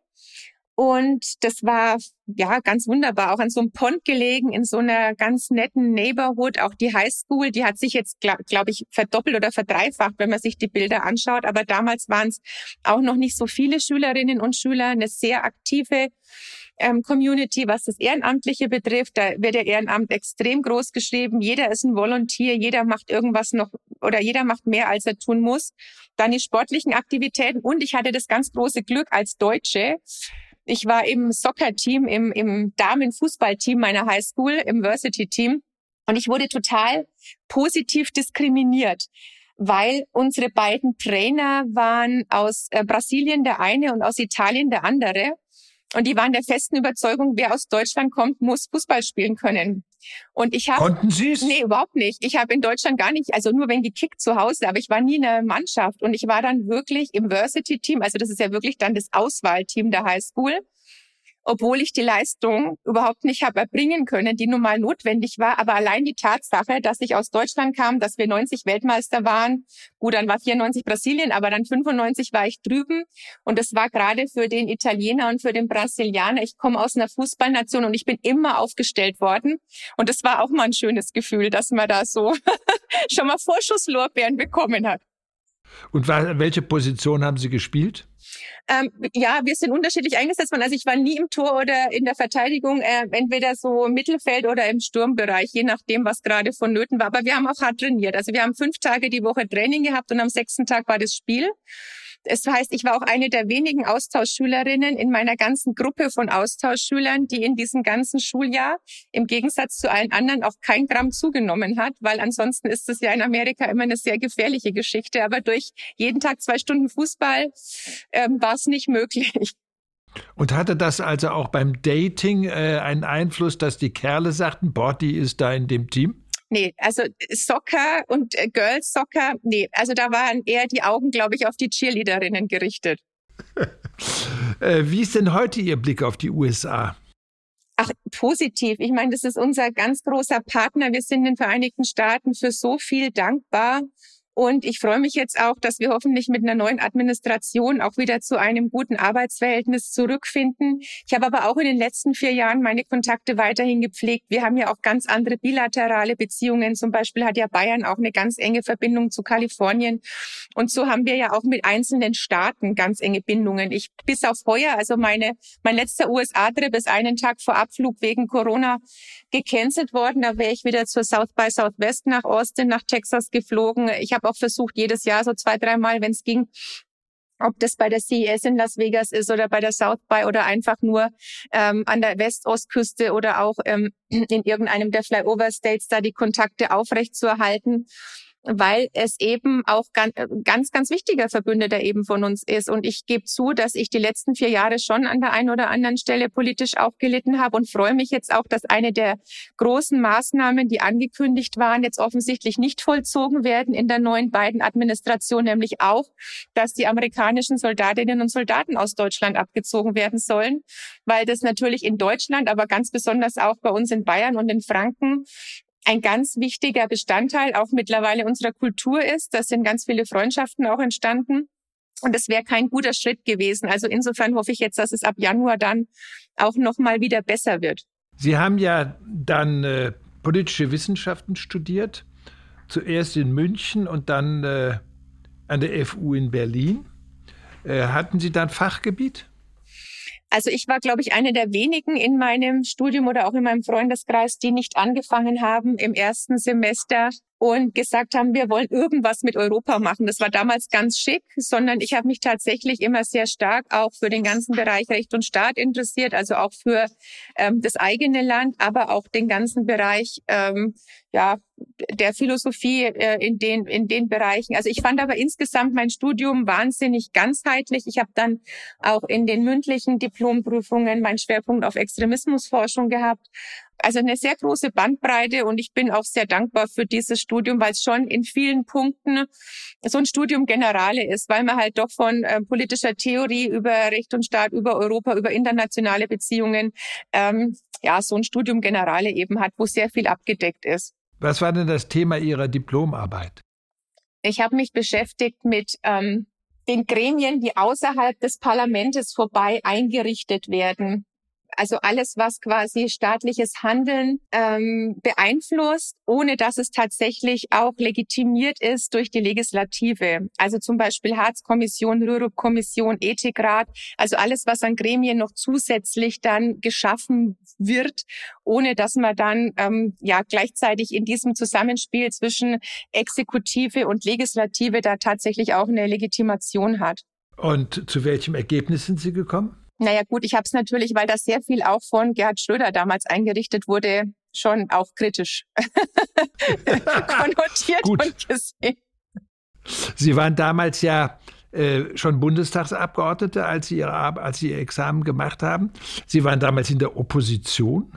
Und das war ja ganz wunderbar, auch an so einem Pond gelegen, in so einer ganz netten Neighborhood. Auch die Highschool, die hat sich jetzt, glaube glaub ich, verdoppelt oder verdreifacht, wenn man sich die Bilder anschaut. Aber damals waren es auch noch nicht so viele Schülerinnen und Schüler, eine sehr aktive ähm, Community, was das Ehrenamtliche betrifft. Da wird der Ehrenamt extrem groß geschrieben. Jeder ist ein Volontier, jeder macht irgendwas noch oder jeder macht mehr, als er tun muss. Dann die sportlichen Aktivitäten und ich hatte das ganz große Glück als Deutsche. Ich war im Soccer-Team, im, im Damenfußballteam meiner Highschool, im Varsity-Team. Und ich wurde total positiv diskriminiert weil unsere beiden Trainer waren aus äh, Brasilien der eine und aus Italien der andere. Und die waren der festen Überzeugung, wer aus Deutschland kommt, muss Fußball spielen können. Und ich habe konnten Sie es? Nee, überhaupt nicht. Ich habe in Deutschland gar nicht, also nur wenn gekickt zu Hause, aber ich war nie in einer Mannschaft und ich war dann wirklich im Varsity Team, also das ist ja wirklich dann das Auswahlteam der Highschool obwohl ich die Leistung überhaupt nicht habe erbringen können, die nun mal notwendig war. Aber allein die Tatsache, dass ich aus Deutschland kam, dass wir 90 Weltmeister waren, gut, dann war 94 Brasilien, aber dann 95 war ich drüben. Und das war gerade für den Italiener und für den Brasilianer. Ich komme aus einer Fußballnation und ich bin immer aufgestellt worden. Und das war auch mal ein schönes Gefühl, dass man da so *laughs* schon mal Vorschusslorbeeren bekommen hat. Und welche Position haben Sie gespielt? Ähm, ja, wir sind unterschiedlich eingesetzt worden. Also ich war nie im Tor oder in der Verteidigung, äh, entweder so Mittelfeld oder im Sturmbereich, je nachdem, was gerade vonnöten war. Aber wir haben auch hart trainiert. Also wir haben fünf Tage die Woche Training gehabt und am sechsten Tag war das Spiel. Das heißt, ich war auch eine der wenigen Austauschschülerinnen in meiner ganzen Gruppe von Austauschschülern, die in diesem ganzen Schuljahr im Gegensatz zu allen anderen auch kein Gramm zugenommen hat, weil ansonsten ist es ja in Amerika immer eine sehr gefährliche Geschichte. Aber durch jeden Tag zwei Stunden Fußball ähm, war es nicht möglich. Und hatte das also auch beim Dating äh, einen Einfluss, dass die Kerle sagten, boah, die ist da in dem Team? Nee, also Soccer und äh, Girls Soccer, nee, also da waren eher die Augen, glaube ich, auf die Cheerleaderinnen gerichtet. *laughs* äh, wie ist denn heute Ihr Blick auf die USA? Ach, positiv. Ich meine, das ist unser ganz großer Partner. Wir sind den Vereinigten Staaten für so viel dankbar. Und ich freue mich jetzt auch, dass wir hoffentlich mit einer neuen Administration auch wieder zu einem guten Arbeitsverhältnis zurückfinden. Ich habe aber auch in den letzten vier Jahren meine Kontakte weiterhin gepflegt. Wir haben ja auch ganz andere bilaterale Beziehungen. Zum Beispiel hat ja Bayern auch eine ganz enge Verbindung zu Kalifornien. Und so haben wir ja auch mit einzelnen Staaten ganz enge Bindungen. Ich bis auf heuer, also meine, mein letzter USA-Trip ist einen Tag vor Abflug wegen Corona gecancelt worden. Da wäre ich wieder zur South by Southwest nach Austin, nach Texas geflogen. Ich habe auch versucht, jedes Jahr so zwei, dreimal, wenn es ging, ob das bei der CES in Las Vegas ist oder bei der South by oder einfach nur ähm, an der West-Ostküste oder auch ähm, in irgendeinem der Flyover States da die Kontakte aufrecht zu erhalten weil es eben auch ganz, ganz, ganz wichtiger Verbündeter eben von uns ist. Und ich gebe zu, dass ich die letzten vier Jahre schon an der einen oder anderen Stelle politisch auch gelitten habe und freue mich jetzt auch, dass eine der großen Maßnahmen, die angekündigt waren, jetzt offensichtlich nicht vollzogen werden in der neuen beiden Administration, nämlich auch, dass die amerikanischen Soldatinnen und Soldaten aus Deutschland abgezogen werden sollen, weil das natürlich in Deutschland, aber ganz besonders auch bei uns in Bayern und in Franken ein ganz wichtiger Bestandteil auch mittlerweile unserer Kultur ist. Da sind ganz viele Freundschaften auch entstanden. Und es wäre kein guter Schritt gewesen. Also insofern hoffe ich jetzt, dass es ab Januar dann auch noch mal wieder besser wird. Sie haben ja dann äh, politische Wissenschaften studiert, zuerst in München und dann äh, an der FU in Berlin. Äh, hatten Sie dann Fachgebiet? Also ich war, glaube ich, eine der wenigen in meinem Studium oder auch in meinem Freundeskreis, die nicht angefangen haben, im ersten Semester und gesagt haben, wir wollen irgendwas mit Europa machen. Das war damals ganz schick, sondern ich habe mich tatsächlich immer sehr stark auch für den ganzen Bereich Recht und Staat interessiert, also auch für ähm, das eigene Land, aber auch den ganzen Bereich ähm, ja der Philosophie äh, in den in den Bereichen. Also ich fand aber insgesamt mein Studium wahnsinnig ganzheitlich. Ich habe dann auch in den mündlichen Diplomprüfungen meinen Schwerpunkt auf Extremismusforschung gehabt, also eine sehr große Bandbreite und ich bin auch sehr dankbar für dieses Studium, weil es schon in vielen Punkten so ein Studium Generale ist, weil man halt doch von äh, politischer Theorie über Recht und Staat, über Europa, über internationale Beziehungen, ähm, ja, so ein Studium Generale eben hat, wo sehr viel abgedeckt ist. Was war denn das Thema Ihrer Diplomarbeit? Ich habe mich beschäftigt mit ähm, den Gremien, die außerhalb des Parlaments vorbei eingerichtet werden also alles, was quasi staatliches Handeln ähm, beeinflusst, ohne dass es tatsächlich auch legitimiert ist durch die Legislative. Also zum Beispiel Harz-Kommission, Rürup-Kommission, Ethikrat, also alles, was an Gremien noch zusätzlich dann geschaffen wird, ohne dass man dann ähm, ja gleichzeitig in diesem Zusammenspiel zwischen Exekutive und Legislative da tatsächlich auch eine Legitimation hat. Und zu welchem Ergebnis sind Sie gekommen? Naja gut, ich habe es natürlich, weil das sehr viel auch von Gerhard Schröder damals eingerichtet wurde, schon auch kritisch *laughs* konnotiert Gut. und gesehen. Sie waren damals ja äh, schon Bundestagsabgeordnete, als Sie, ihre, als Sie Ihr Examen gemacht haben. Sie waren damals in der Opposition.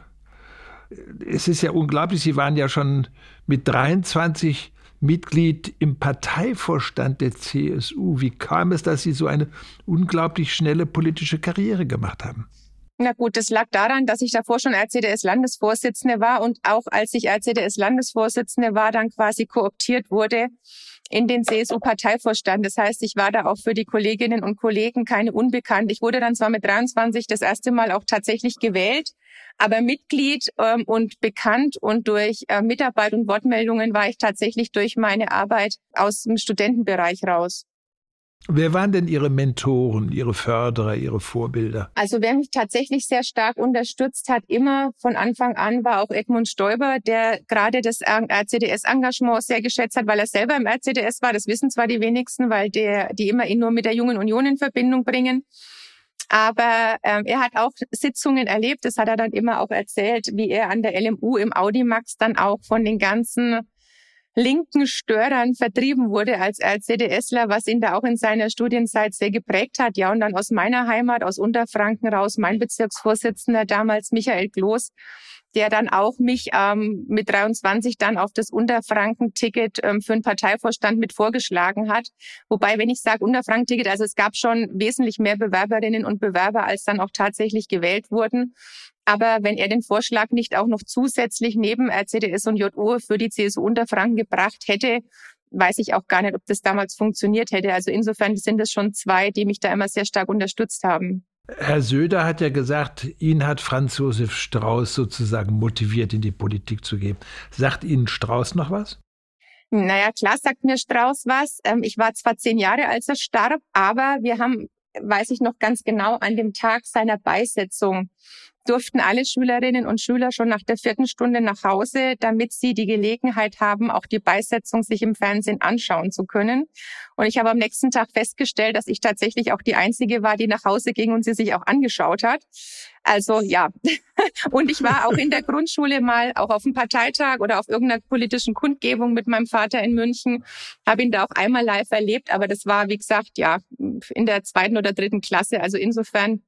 Es ist ja unglaublich, Sie waren ja schon mit 23 Mitglied im Parteivorstand der CSU. Wie kam es, dass Sie so eine unglaublich schnelle politische Karriere gemacht haben? Na gut, das lag daran, dass ich davor schon RCDS-Landesvorsitzende war und auch als ich RCDS-Landesvorsitzende war, dann quasi kooptiert wurde in den CSU-Parteivorstand. Das heißt, ich war da auch für die Kolleginnen und Kollegen keine Unbekannt. Ich wurde dann zwar mit 23 das erste Mal auch tatsächlich gewählt, aber Mitglied ähm, und bekannt und durch äh, Mitarbeit und Wortmeldungen war ich tatsächlich durch meine Arbeit aus dem Studentenbereich raus. Wer waren denn Ihre Mentoren, Ihre Förderer, Ihre Vorbilder? Also wer mich tatsächlich sehr stark unterstützt hat, immer von Anfang an, war auch Edmund Stoiber, der gerade das RCDS-Engagement sehr geschätzt hat, weil er selber im RCDS war. Das wissen zwar die wenigsten, weil der, die immer ihn nur mit der Jungen Union in Verbindung bringen. Aber ähm, er hat auch Sitzungen erlebt, das hat er dann immer auch erzählt, wie er an der LMU im Audimax dann auch von den ganzen linken Störern vertrieben wurde als RCDSler, was ihn da auch in seiner Studienzeit sehr geprägt hat. Ja, und dann aus meiner Heimat, aus Unterfranken raus, mein Bezirksvorsitzender damals, Michael Kloß, der dann auch mich ähm, mit 23 dann auf das Unterfranken-Ticket ähm, für einen Parteivorstand mit vorgeschlagen hat. Wobei, wenn ich sage Unterfranken-Ticket, also es gab schon wesentlich mehr Bewerberinnen und Bewerber, als dann auch tatsächlich gewählt wurden. Aber wenn er den Vorschlag nicht auch noch zusätzlich neben RCDS und JO für die CSU Unterfranken gebracht hätte, weiß ich auch gar nicht, ob das damals funktioniert hätte. Also insofern sind es schon zwei, die mich da immer sehr stark unterstützt haben. Herr Söder hat ja gesagt, ihn hat Franz Josef Strauß sozusagen motiviert, in die Politik zu gehen. Sagt Ihnen Strauß noch was? Naja, klar sagt mir Strauß was. Ähm, Ich war zwar zehn Jahre, als er starb, aber wir haben, weiß ich noch ganz genau, an dem Tag seiner Beisetzung durften alle Schülerinnen und Schüler schon nach der vierten Stunde nach Hause, damit sie die Gelegenheit haben, auch die Beisetzung sich im Fernsehen anschauen zu können. Und ich habe am nächsten Tag festgestellt, dass ich tatsächlich auch die Einzige war, die nach Hause ging und sie sich auch angeschaut hat. Also ja. *laughs* Und ich war auch in der Grundschule mal auch auf einem Parteitag oder auf irgendeiner politischen Kundgebung mit meinem Vater in München, habe ihn da auch einmal live erlebt, aber das war, wie gesagt, ja, in der zweiten oder dritten Klasse. Also insofern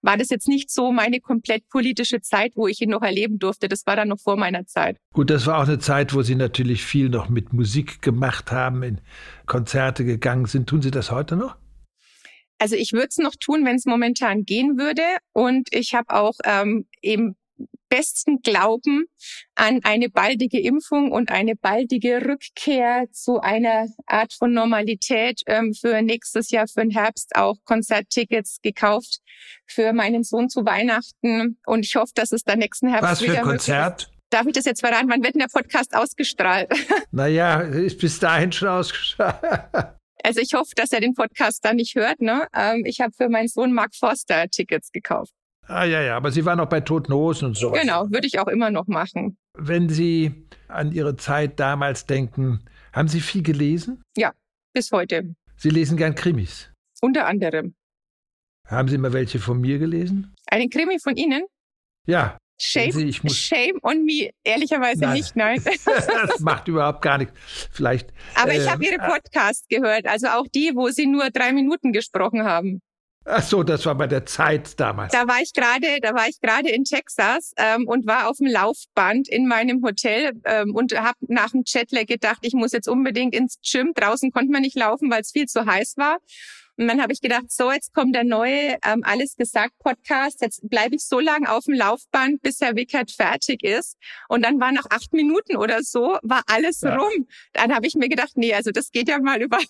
war das jetzt nicht so meine komplett politische Zeit, wo ich ihn noch erleben durfte. Das war dann noch vor meiner Zeit. Gut, das war auch eine Zeit, wo Sie natürlich viel noch mit Musik gemacht haben, in Konzerte gegangen sind. Tun Sie das heute noch? Also ich würde es noch tun, wenn es momentan gehen würde. Und ich habe auch ähm, eben besten Glauben an eine baldige Impfung und eine baldige Rückkehr zu einer Art von Normalität ähm, für nächstes Jahr, für den Herbst auch Konzerttickets gekauft für meinen Sohn zu Weihnachten. Und ich hoffe, dass es dann nächsten Herbst Was für wieder ein möglich ist. Konzert? Darf ich das jetzt verraten? Wann wird denn der Podcast ausgestrahlt? Naja, ist bis dahin schon ausgestrahlt. Also ich hoffe, dass er den Podcast dann nicht hört. Ne? Ähm, ich habe für meinen Sohn Mark Forster Tickets gekauft. Ah ja, ja, aber Sie waren auch bei Toten Hosen und sowas. Genau, würde ich auch immer noch machen. Wenn Sie an Ihre Zeit damals denken, haben Sie viel gelesen? Ja, bis heute. Sie lesen gern Krimis. Unter anderem. Haben Sie mal welche von mir gelesen? Einen Krimi von Ihnen? Ja. Shame, Sie, ich muss- shame on me. Ehrlicherweise Nein. nicht, nein. *laughs* das macht überhaupt gar nichts. Vielleicht. Aber ich ähm, habe Ihre Podcasts gehört, also auch die, wo Sie nur drei Minuten gesprochen haben. Ach so, das war bei der Zeit damals. Da war ich gerade, da war ich gerade in Texas ähm, und war auf dem Laufband in meinem Hotel ähm, und habe nach dem Jetlag gedacht, ich muss jetzt unbedingt ins Gym. Draußen konnte man nicht laufen, weil es viel zu heiß war. Und dann habe ich gedacht, so jetzt kommt der neue ähm, Alles gesagt Podcast. Jetzt bleibe ich so lange auf dem Laufband, bis Herr Wickert fertig ist. Und dann war nach acht Minuten oder so war alles Ja. rum. Dann habe ich mir gedacht, nee, also das geht ja mal *laughs* überhaupt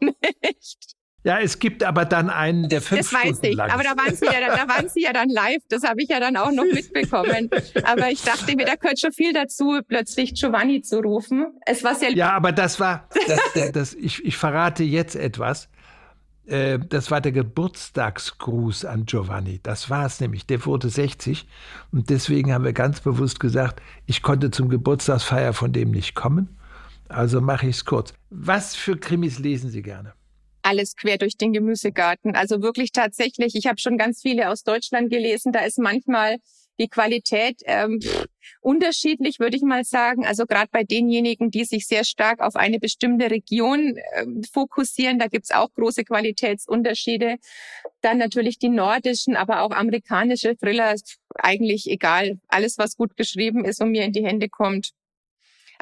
nicht. Ja, es gibt aber dann einen, der fünf Das weiß Stunden ich. Aber da waren sie ja, dann, da waren sie ja dann live. Das habe ich ja dann auch noch mitbekommen. Aber ich dachte mir, da gehört schon viel dazu, plötzlich Giovanni zu rufen. Es war sehr. Ja, aber das war, das, das, ich, ich verrate jetzt etwas. Äh, Das war der Geburtstagsgruß an Giovanni. Das war es nämlich. Der wurde 60 und deswegen haben wir ganz bewusst gesagt, ich konnte zum Geburtstagsfeier von dem nicht kommen. Also mache ich es kurz. Was für Krimis lesen Sie gerne? alles quer durch den Gemüsegarten. Also wirklich tatsächlich, ich habe schon ganz viele aus Deutschland gelesen. Da ist manchmal die Qualität ähm, pff, unterschiedlich, würde ich mal sagen. Also gerade bei denjenigen, die sich sehr stark auf eine bestimmte Region ähm, fokussieren, da gibt's auch große Qualitätsunterschiede. Dann natürlich die nordischen, aber auch amerikanische Thriller, eigentlich egal. Alles, was gut geschrieben ist und mir in die Hände kommt.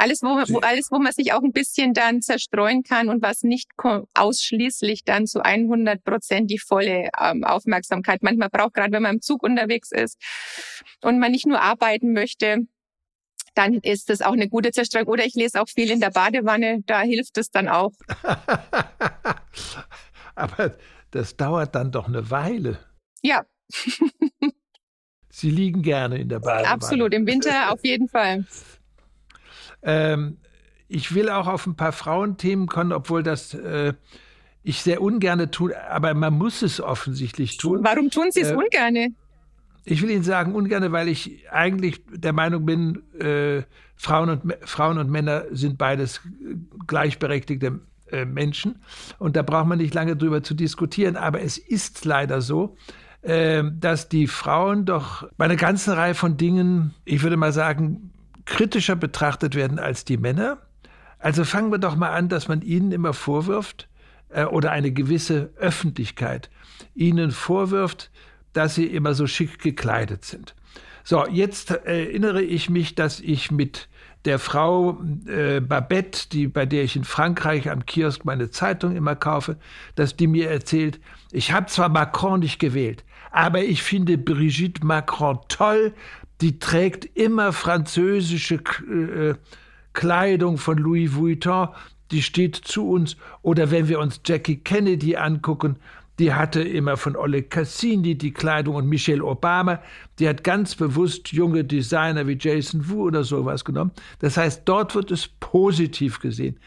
Alles, wo, wo, alles, wo man sich auch ein bisschen dann zerstreuen kann und was nicht ausschließlich dann zu 100 Prozent die volle ähm, Aufmerksamkeit manchmal braucht, gerade wenn man im Zug unterwegs ist und man nicht nur arbeiten möchte, dann ist das auch eine gute Zerstreuung. Oder ich lese auch viel in der Badewanne, da hilft es dann auch. *laughs* aber das dauert dann doch eine Weile. Ja, *laughs* Sie liegen gerne in der Badewanne. absolut. Im Winter auf jeden Fall. *laughs* Ähm, ich will auch auf ein paar Frauenthemen kommen, obwohl das äh, ich sehr ungerne tue, aber man muss es offensichtlich tun. Warum tun Sie es Äh, ungerne? Ich will Ihnen sagen, ungerne, weil ich eigentlich der Meinung bin, äh, Frauen, und, Frauen und Männer sind beides gleichberechtigte äh, Menschen. Und da braucht man nicht lange drüber zu diskutieren. Aber es ist leider so, äh, dass die Frauen doch bei einer ganzen Reihe von Dingen, ich würde mal sagen, kritischer betrachtet werden als die Männer. Also fangen wir doch mal an, dass man ihnen immer vorwirft, äh, oder eine gewisse Öffentlichkeit ihnen vorwirft, dass sie immer so schick gekleidet sind. So, jetzt erinnere ich mich, dass ich mit der Frau äh, Babette, die, bei der ich in Frankreich am Kiosk meine Zeitung immer kaufe, dass die mir erzählt, ich habe zwar Macron nicht gewählt, aber ich finde Brigitte Macron toll, die trägt immer französische äh, Kleidung von Louis Vuitton, die steht zu uns. Oder wenn wir uns Jackie Kennedy angucken, die hatte immer von Oleg Cassini die Kleidung und Michelle Obama, die hat ganz bewusst junge Designer wie Jason Wu oder sowas genommen. Das heißt, dort wird es positiv gesehen.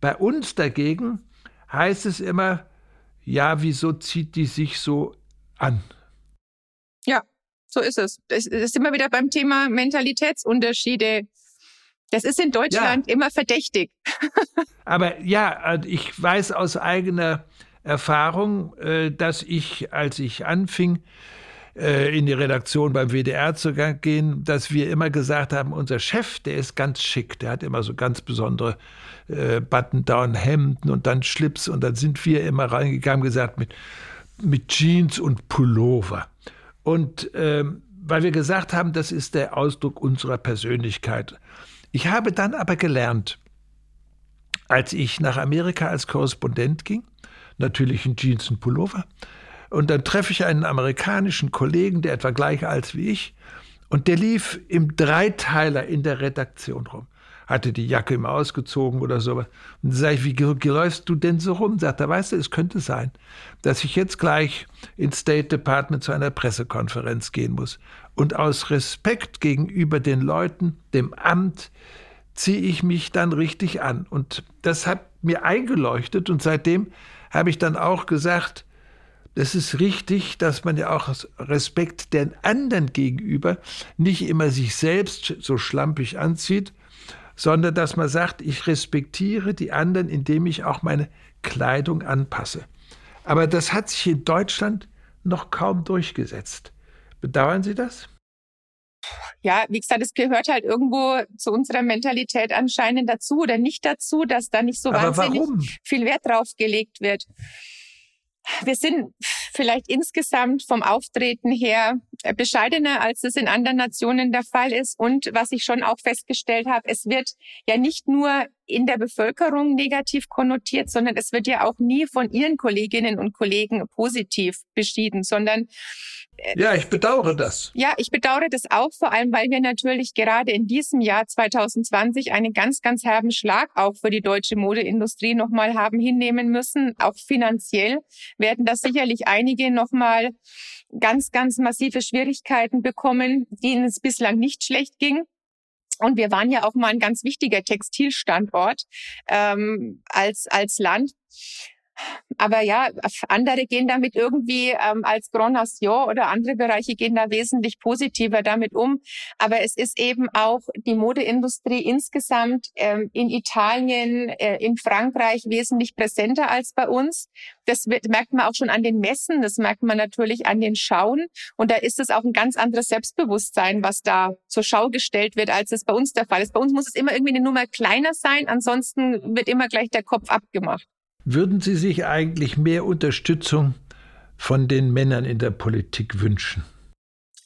Bei uns dagegen heißt es immer, ja, wieso zieht die sich so an? So ist es. Es ist immer wieder beim Thema Mentalitätsunterschiede. Das ist in Deutschland ja. immer verdächtig. *laughs* Aber ja, ich weiß aus eigener Erfahrung, äh, dass ich, als ich anfing, äh, in die Redaktion beim WDR zu gehen, dass wir immer gesagt haben, unser Chef, der ist ganz schick, der hat immer so ganz besondere äh, Button-Down-Hemden und dann Schlips und dann sind wir immer reingegangen, gesagt, mit, mit Jeans und Pullover. Und ähm, weil wir gesagt haben, das ist der Ausdruck unserer Persönlichkeit. Ich habe dann aber gelernt, als ich nach Amerika als Korrespondent ging, natürlich in Jeans und Pullover, und dann treffe ich einen amerikanischen Kollegen, der etwa gleich alt wie ich, und der lief im Dreiteiler in der Redaktion rum. Hatte die Jacke immer ausgezogen oder sowas. Und dann sage ich, wie läufst du denn so rum? Sagt er, weißt du, es könnte sein, dass ich jetzt gleich ins State Department zu einer Pressekonferenz gehen muss. Und aus Respekt gegenüber den Leuten, dem Amt, ziehe ich mich dann richtig an. Und das hat mir eingeleuchtet und seitdem habe ich dann auch gesagt, das ist richtig, dass man ja auch Respekt den anderen gegenüber nicht immer sich selbst so schlampig anzieht, sondern dass man sagt, ich respektiere die anderen, indem ich auch meine Kleidung anpasse. Aber das hat sich in Deutschland noch kaum durchgesetzt. Bedauern Sie das? Ja, wie gesagt, es gehört halt irgendwo zu unserer Mentalität anscheinend dazu oder nicht dazu, dass da nicht so Aber wahnsinnig warum? viel Wert drauf gelegt wird. Wir sind vielleicht insgesamt vom Auftreten her bescheidener, als es in anderen Nationen der Fall ist. Und was ich schon auch festgestellt habe, es wird ja nicht nur in der Bevölkerung negativ konnotiert, sondern es wird ja auch nie von Ihren Kolleginnen und Kollegen positiv beschieden, sondern äh, ja, ich bedauere das. Ja, ich bedauere das auch, vor allem, weil wir natürlich gerade in diesem Jahr 2020 einen ganz, ganz herben Schlag auch für die deutsche Modeindustrie nochmal haben hinnehmen müssen. Auch finanziell werden da sicherlich einige nochmal ganz, ganz massive Schwierigkeiten bekommen, denen es bislang nicht schlecht ging. Und wir waren ja auch mal ein ganz wichtiger Textilstandort ähm, als, als Land. Aber ja, andere gehen damit irgendwie ähm, als Grand Nation oder andere Bereiche gehen da wesentlich positiver damit um. Aber es ist eben auch die Modeindustrie insgesamt ähm, in Italien, äh, in Frankreich wesentlich präsenter als bei uns. Das wird, merkt man auch schon an den Messen, das merkt man natürlich an den Schauen. Und da ist es auch ein ganz anderes Selbstbewusstsein, was da zur Schau gestellt wird, als es bei uns der Fall ist. Bei uns muss es immer irgendwie eine Nummer kleiner sein, ansonsten wird immer gleich der Kopf abgemacht. Würden Sie sich eigentlich mehr Unterstützung von den Männern in der Politik wünschen?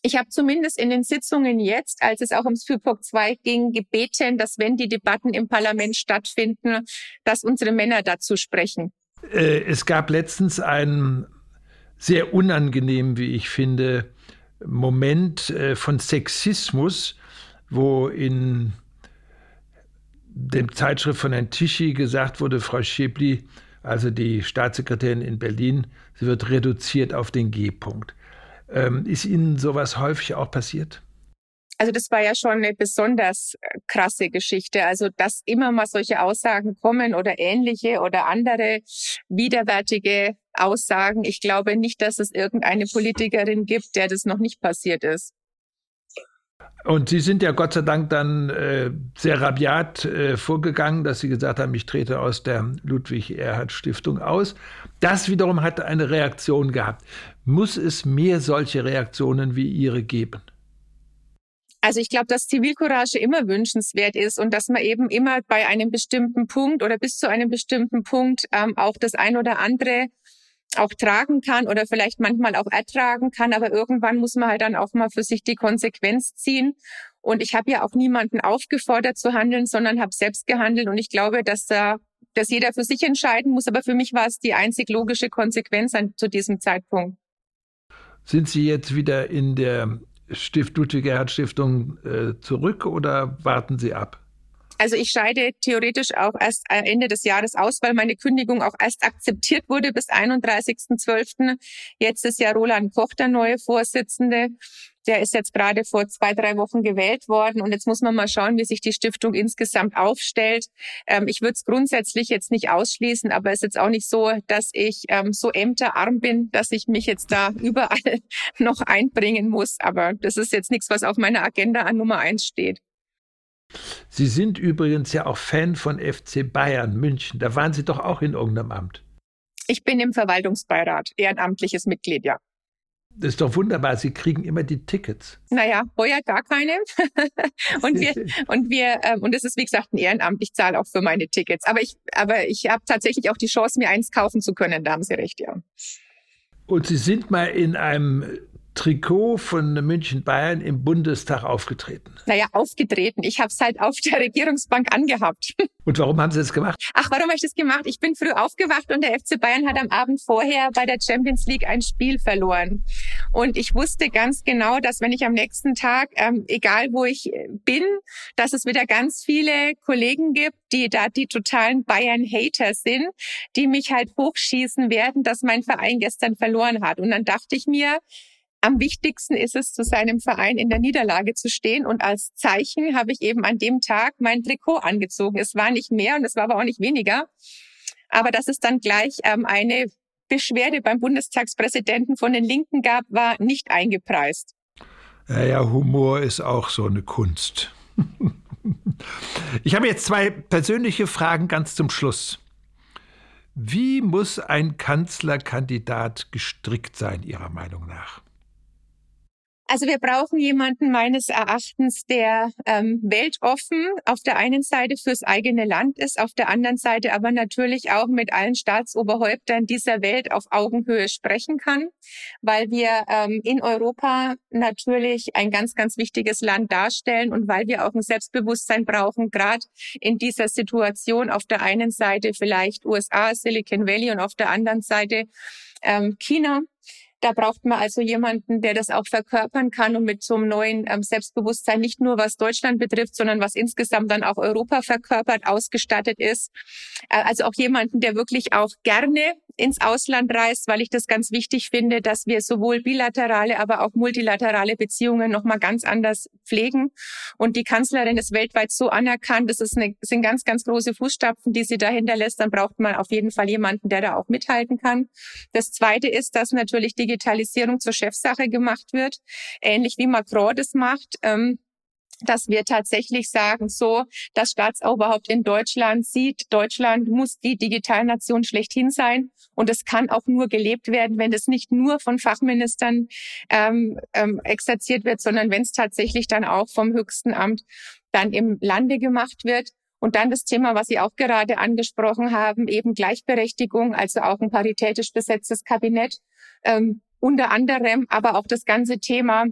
Ich habe zumindest in den Sitzungen jetzt, als es auch ums FIPOC 2 ging, gebeten, dass wenn die Debatten im Parlament stattfinden, dass unsere Männer dazu sprechen. Äh, es gab letztens einen sehr unangenehmen, wie ich finde, Moment äh, von Sexismus, wo in dem Zeitschrift von Herrn Tischi gesagt wurde, Frau Schäbli, also die Staatssekretärin in Berlin, sie wird reduziert auf den G-Punkt. Ähm, ist Ihnen sowas häufig auch passiert? Also das war ja schon eine besonders krasse Geschichte. Also dass immer mal solche Aussagen kommen oder ähnliche oder andere widerwärtige Aussagen. Ich glaube nicht, dass es irgendeine Politikerin gibt, der das noch nicht passiert ist. Und Sie sind ja Gott sei Dank dann äh, sehr rabiat äh, vorgegangen, dass Sie gesagt haben, ich trete aus der Ludwig-Erhard-Stiftung aus. Das wiederum hat eine Reaktion gehabt. Muss es mehr solche Reaktionen wie Ihre geben? Also ich glaube, dass Zivilcourage immer wünschenswert ist und dass man eben immer bei einem bestimmten Punkt oder bis zu einem bestimmten Punkt ähm, auch das ein oder andere auch tragen kann oder vielleicht manchmal auch ertragen kann, aber irgendwann muss man halt dann auch mal für sich die Konsequenz ziehen. Und ich habe ja auch niemanden aufgefordert zu handeln, sondern habe selbst gehandelt. Und ich glaube, dass da dass jeder für sich entscheiden muss. Aber für mich war es die einzig logische Konsequenz an, zu diesem Zeitpunkt. Sind Sie jetzt wieder in der Stift Ludwig Erhard Stiftung äh, zurück oder warten Sie ab? Also ich scheide theoretisch auch erst Ende des Jahres aus, weil meine Kündigung auch erst akzeptiert wurde bis 31.12. Jetzt ist ja Roland Koch der neue Vorsitzende. Der ist jetzt gerade vor zwei, drei Wochen gewählt worden und jetzt muss man mal schauen, wie sich die Stiftung insgesamt aufstellt. Ähm, ich würde es grundsätzlich jetzt nicht ausschließen, aber es ist jetzt auch nicht so, dass ich ähm, so ämterarm bin, dass ich mich jetzt da *laughs* überall noch einbringen muss. Aber das ist jetzt nichts, was auf meiner Agenda an Nummer eins steht. Sie sind übrigens ja auch Fan von FC Bayern München. Da waren Sie doch auch in irgendeinem Amt. Ich bin im Verwaltungsbeirat, ehrenamtliches Mitglied, ja. Das ist doch wunderbar. Sie kriegen immer die Tickets. Naja, heuer gar keine. *laughs* und wir, und wir, ähm, und es ist wie gesagt ein Ehrenamt. Ich zahle auch für meine Tickets. Aber ich, aber ich habe tatsächlich auch die Chance, mir eins kaufen zu können. Da haben Sie recht, ja. Und Sie sind mal in einem Trikot von München Bayern im Bundestag aufgetreten? Naja, aufgetreten. Ich habe es halt auf der Regierungsbank angehabt. *laughs* Und warum haben Sie das gemacht? Ach, warum habe ich das gemacht? Ich bin früh aufgewacht und der FC Bayern hat am Abend vorher bei der Champions League ein Spiel verloren. Und ich wusste ganz genau, dass wenn ich am nächsten Tag, ähm, egal wo ich bin, dass es wieder ganz viele Kollegen gibt, die da die totalen Bayern-Hater sind, die mich halt hochschießen werden, dass mein Verein gestern verloren hat. Und dann dachte ich mir, am wichtigsten ist es, zu seinem Verein in der Niederlage zu stehen. Und als Zeichen habe ich eben an dem Tag mein Trikot angezogen. Es war nicht mehr und es war aber auch nicht weniger. Aber dass es dann gleich ähm, eine Beschwerde beim Bundestagspräsidenten von den Linken gab, war nicht eingepreist. Ja, ja, Humor ist auch so eine Kunst. ich habe jetzt zwei persönliche Fragen ganz zum Schluss. Wie muss ein Kanzlerkandidat gestrickt sein, Ihrer Meinung nach? Also wir brauchen jemanden meines Erachtens, der ähm, weltoffen auf der einen Seite fürs eigene Land ist, auf der anderen Seite aber natürlich auch mit allen Staatsoberhäuptern dieser Welt auf Augenhöhe sprechen kann, weil wir ähm, in Europa natürlich ein ganz, ganz wichtiges Land darstellen und weil wir auch ein Selbstbewusstsein brauchen, gerade in dieser Situation auf der einen Seite vielleicht USA, Silicon Valley und auf der anderen Seite ähm, China da braucht man also jemanden, der das auch verkörpern kann und mit so einem neuen ähm, Selbstbewusstsein nicht nur was Deutschland betrifft, sondern was insgesamt dann auch Europa verkörpert, ausgestattet ist. Äh, also auch jemanden, der wirklich auch gerne ins Ausland reist, weil ich das ganz wichtig finde, dass wir sowohl bilaterale, aber auch multilaterale Beziehungen nochmal ganz anders pflegen. Und die Kanzlerin ist weltweit so anerkannt, das ist eine, sind ganz, ganz große Fußstapfen, die sie da hinterlässt. Dann braucht man auf jeden Fall jemanden, der da auch mithalten kann. Das Zweite ist, dass natürlich Digitalisierung zur Chefsache gemacht wird, ähnlich wie Macron das macht. Ähm, dass wir tatsächlich sagen, so, das Staatsoberhaupt in Deutschland sieht, Deutschland muss die Digitalnation schlechthin sein. Und es kann auch nur gelebt werden, wenn es nicht nur von Fachministern ähm, ähm, exerziert wird, sondern wenn es tatsächlich dann auch vom höchsten Amt dann im Lande gemacht wird. Und dann das Thema, was Sie auch gerade angesprochen haben, eben Gleichberechtigung, also auch ein paritätisch besetztes Kabinett. Ähm, unter anderem aber auch das ganze Thema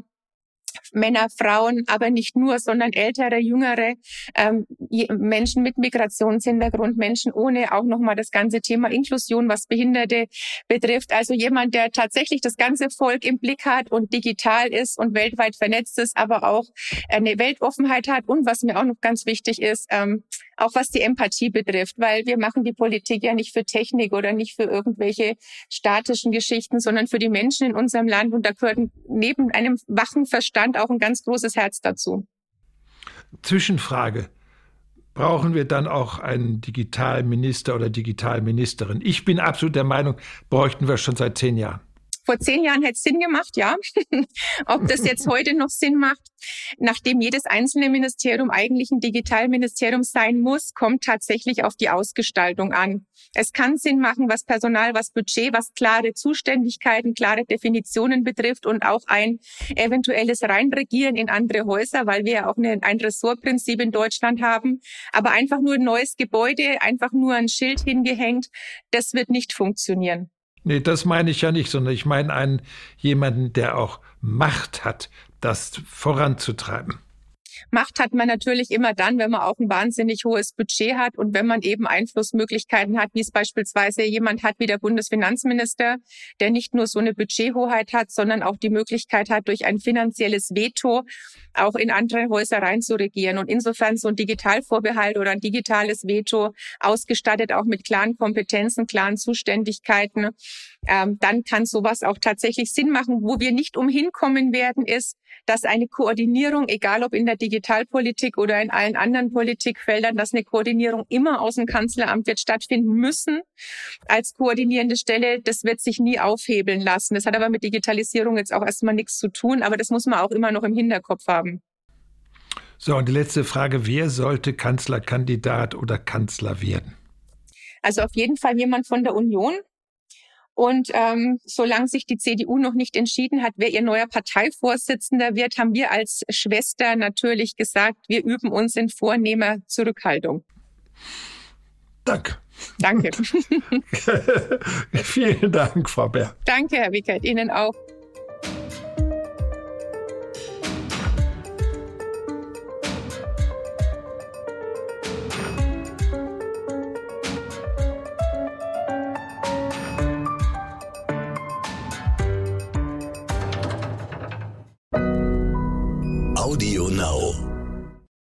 Männer, Frauen, aber nicht nur, sondern ältere, jüngere ähm, Menschen mit Migrationshintergrund, Menschen ohne auch nochmal das ganze Thema Inklusion, was Behinderte betrifft. Also jemand, der tatsächlich das ganze Volk im Blick hat und digital ist und weltweit vernetzt ist, aber auch eine Weltoffenheit hat und was mir auch noch ganz wichtig ist, ähm, auch was die Empathie betrifft, weil wir machen die Politik ja nicht für Technik oder nicht für irgendwelche statischen Geschichten, sondern für die Menschen in unserem Land und da gehört neben einem wachen Verstand auch ein ganz großes Herz dazu. Zwischenfrage. Brauchen wir dann auch einen Digitalminister oder Digitalministerin? Ich bin absolut der Meinung, bräuchten wir schon seit zehn Jahren. Vor zehn Jahren hätte es Sinn gemacht, ja. *laughs* Ob das jetzt heute noch Sinn macht, nachdem jedes einzelne Ministerium eigentlich ein Digitalministerium sein muss, kommt tatsächlich auf die Ausgestaltung an. Es kann Sinn machen, was Personal, was Budget, was klare Zuständigkeiten, klare Definitionen betrifft und auch ein eventuelles Reinregieren in andere Häuser, weil wir ja auch eine, ein Ressortprinzip in Deutschland haben. Aber einfach nur ein neues Gebäude, einfach nur ein Schild hingehängt, das wird nicht funktionieren. Nee, das meine ich ja nicht, sondern ich meine einen jemanden, der auch Macht hat, das voranzutreiben. Macht hat man natürlich immer dann, wenn man auch ein wahnsinnig hohes Budget hat und wenn man eben Einflussmöglichkeiten hat, wie es beispielsweise jemand hat wie der Bundesfinanzminister, der nicht nur so eine Budgethoheit hat, sondern auch die Möglichkeit hat, durch ein finanzielles Veto auch in andere Häuser reinzuregieren. Und insofern so ein Digitalvorbehalt oder ein digitales Veto ausgestattet auch mit klaren Kompetenzen, klaren Zuständigkeiten, ähm, dann kann sowas auch tatsächlich Sinn machen. Wo wir nicht umhin kommen werden, ist, dass eine Koordinierung, egal ob in der Digitalpolitik oder in allen anderen Politikfeldern, dass eine Koordinierung immer aus dem Kanzleramt wird stattfinden müssen als koordinierende Stelle. Das wird sich nie aufhebeln lassen. Das hat aber mit Digitalisierung jetzt auch erstmal nichts zu tun, aber das muss man auch immer noch im Hinterkopf haben. So, und die letzte Frage, wer sollte Kanzlerkandidat oder Kanzler werden? Also auf jeden Fall jemand von der Union, und ähm, solange sich die CDU noch nicht entschieden hat, wer ihr neuer Parteivorsitzender wird, haben wir als Schwester natürlich gesagt, wir üben uns in vornehmer Zurückhaltung. Danke. Danke. *laughs* *laughs* Vielen Dank, Frau Bär. Danke, Herr Wickert. Ihnen auch.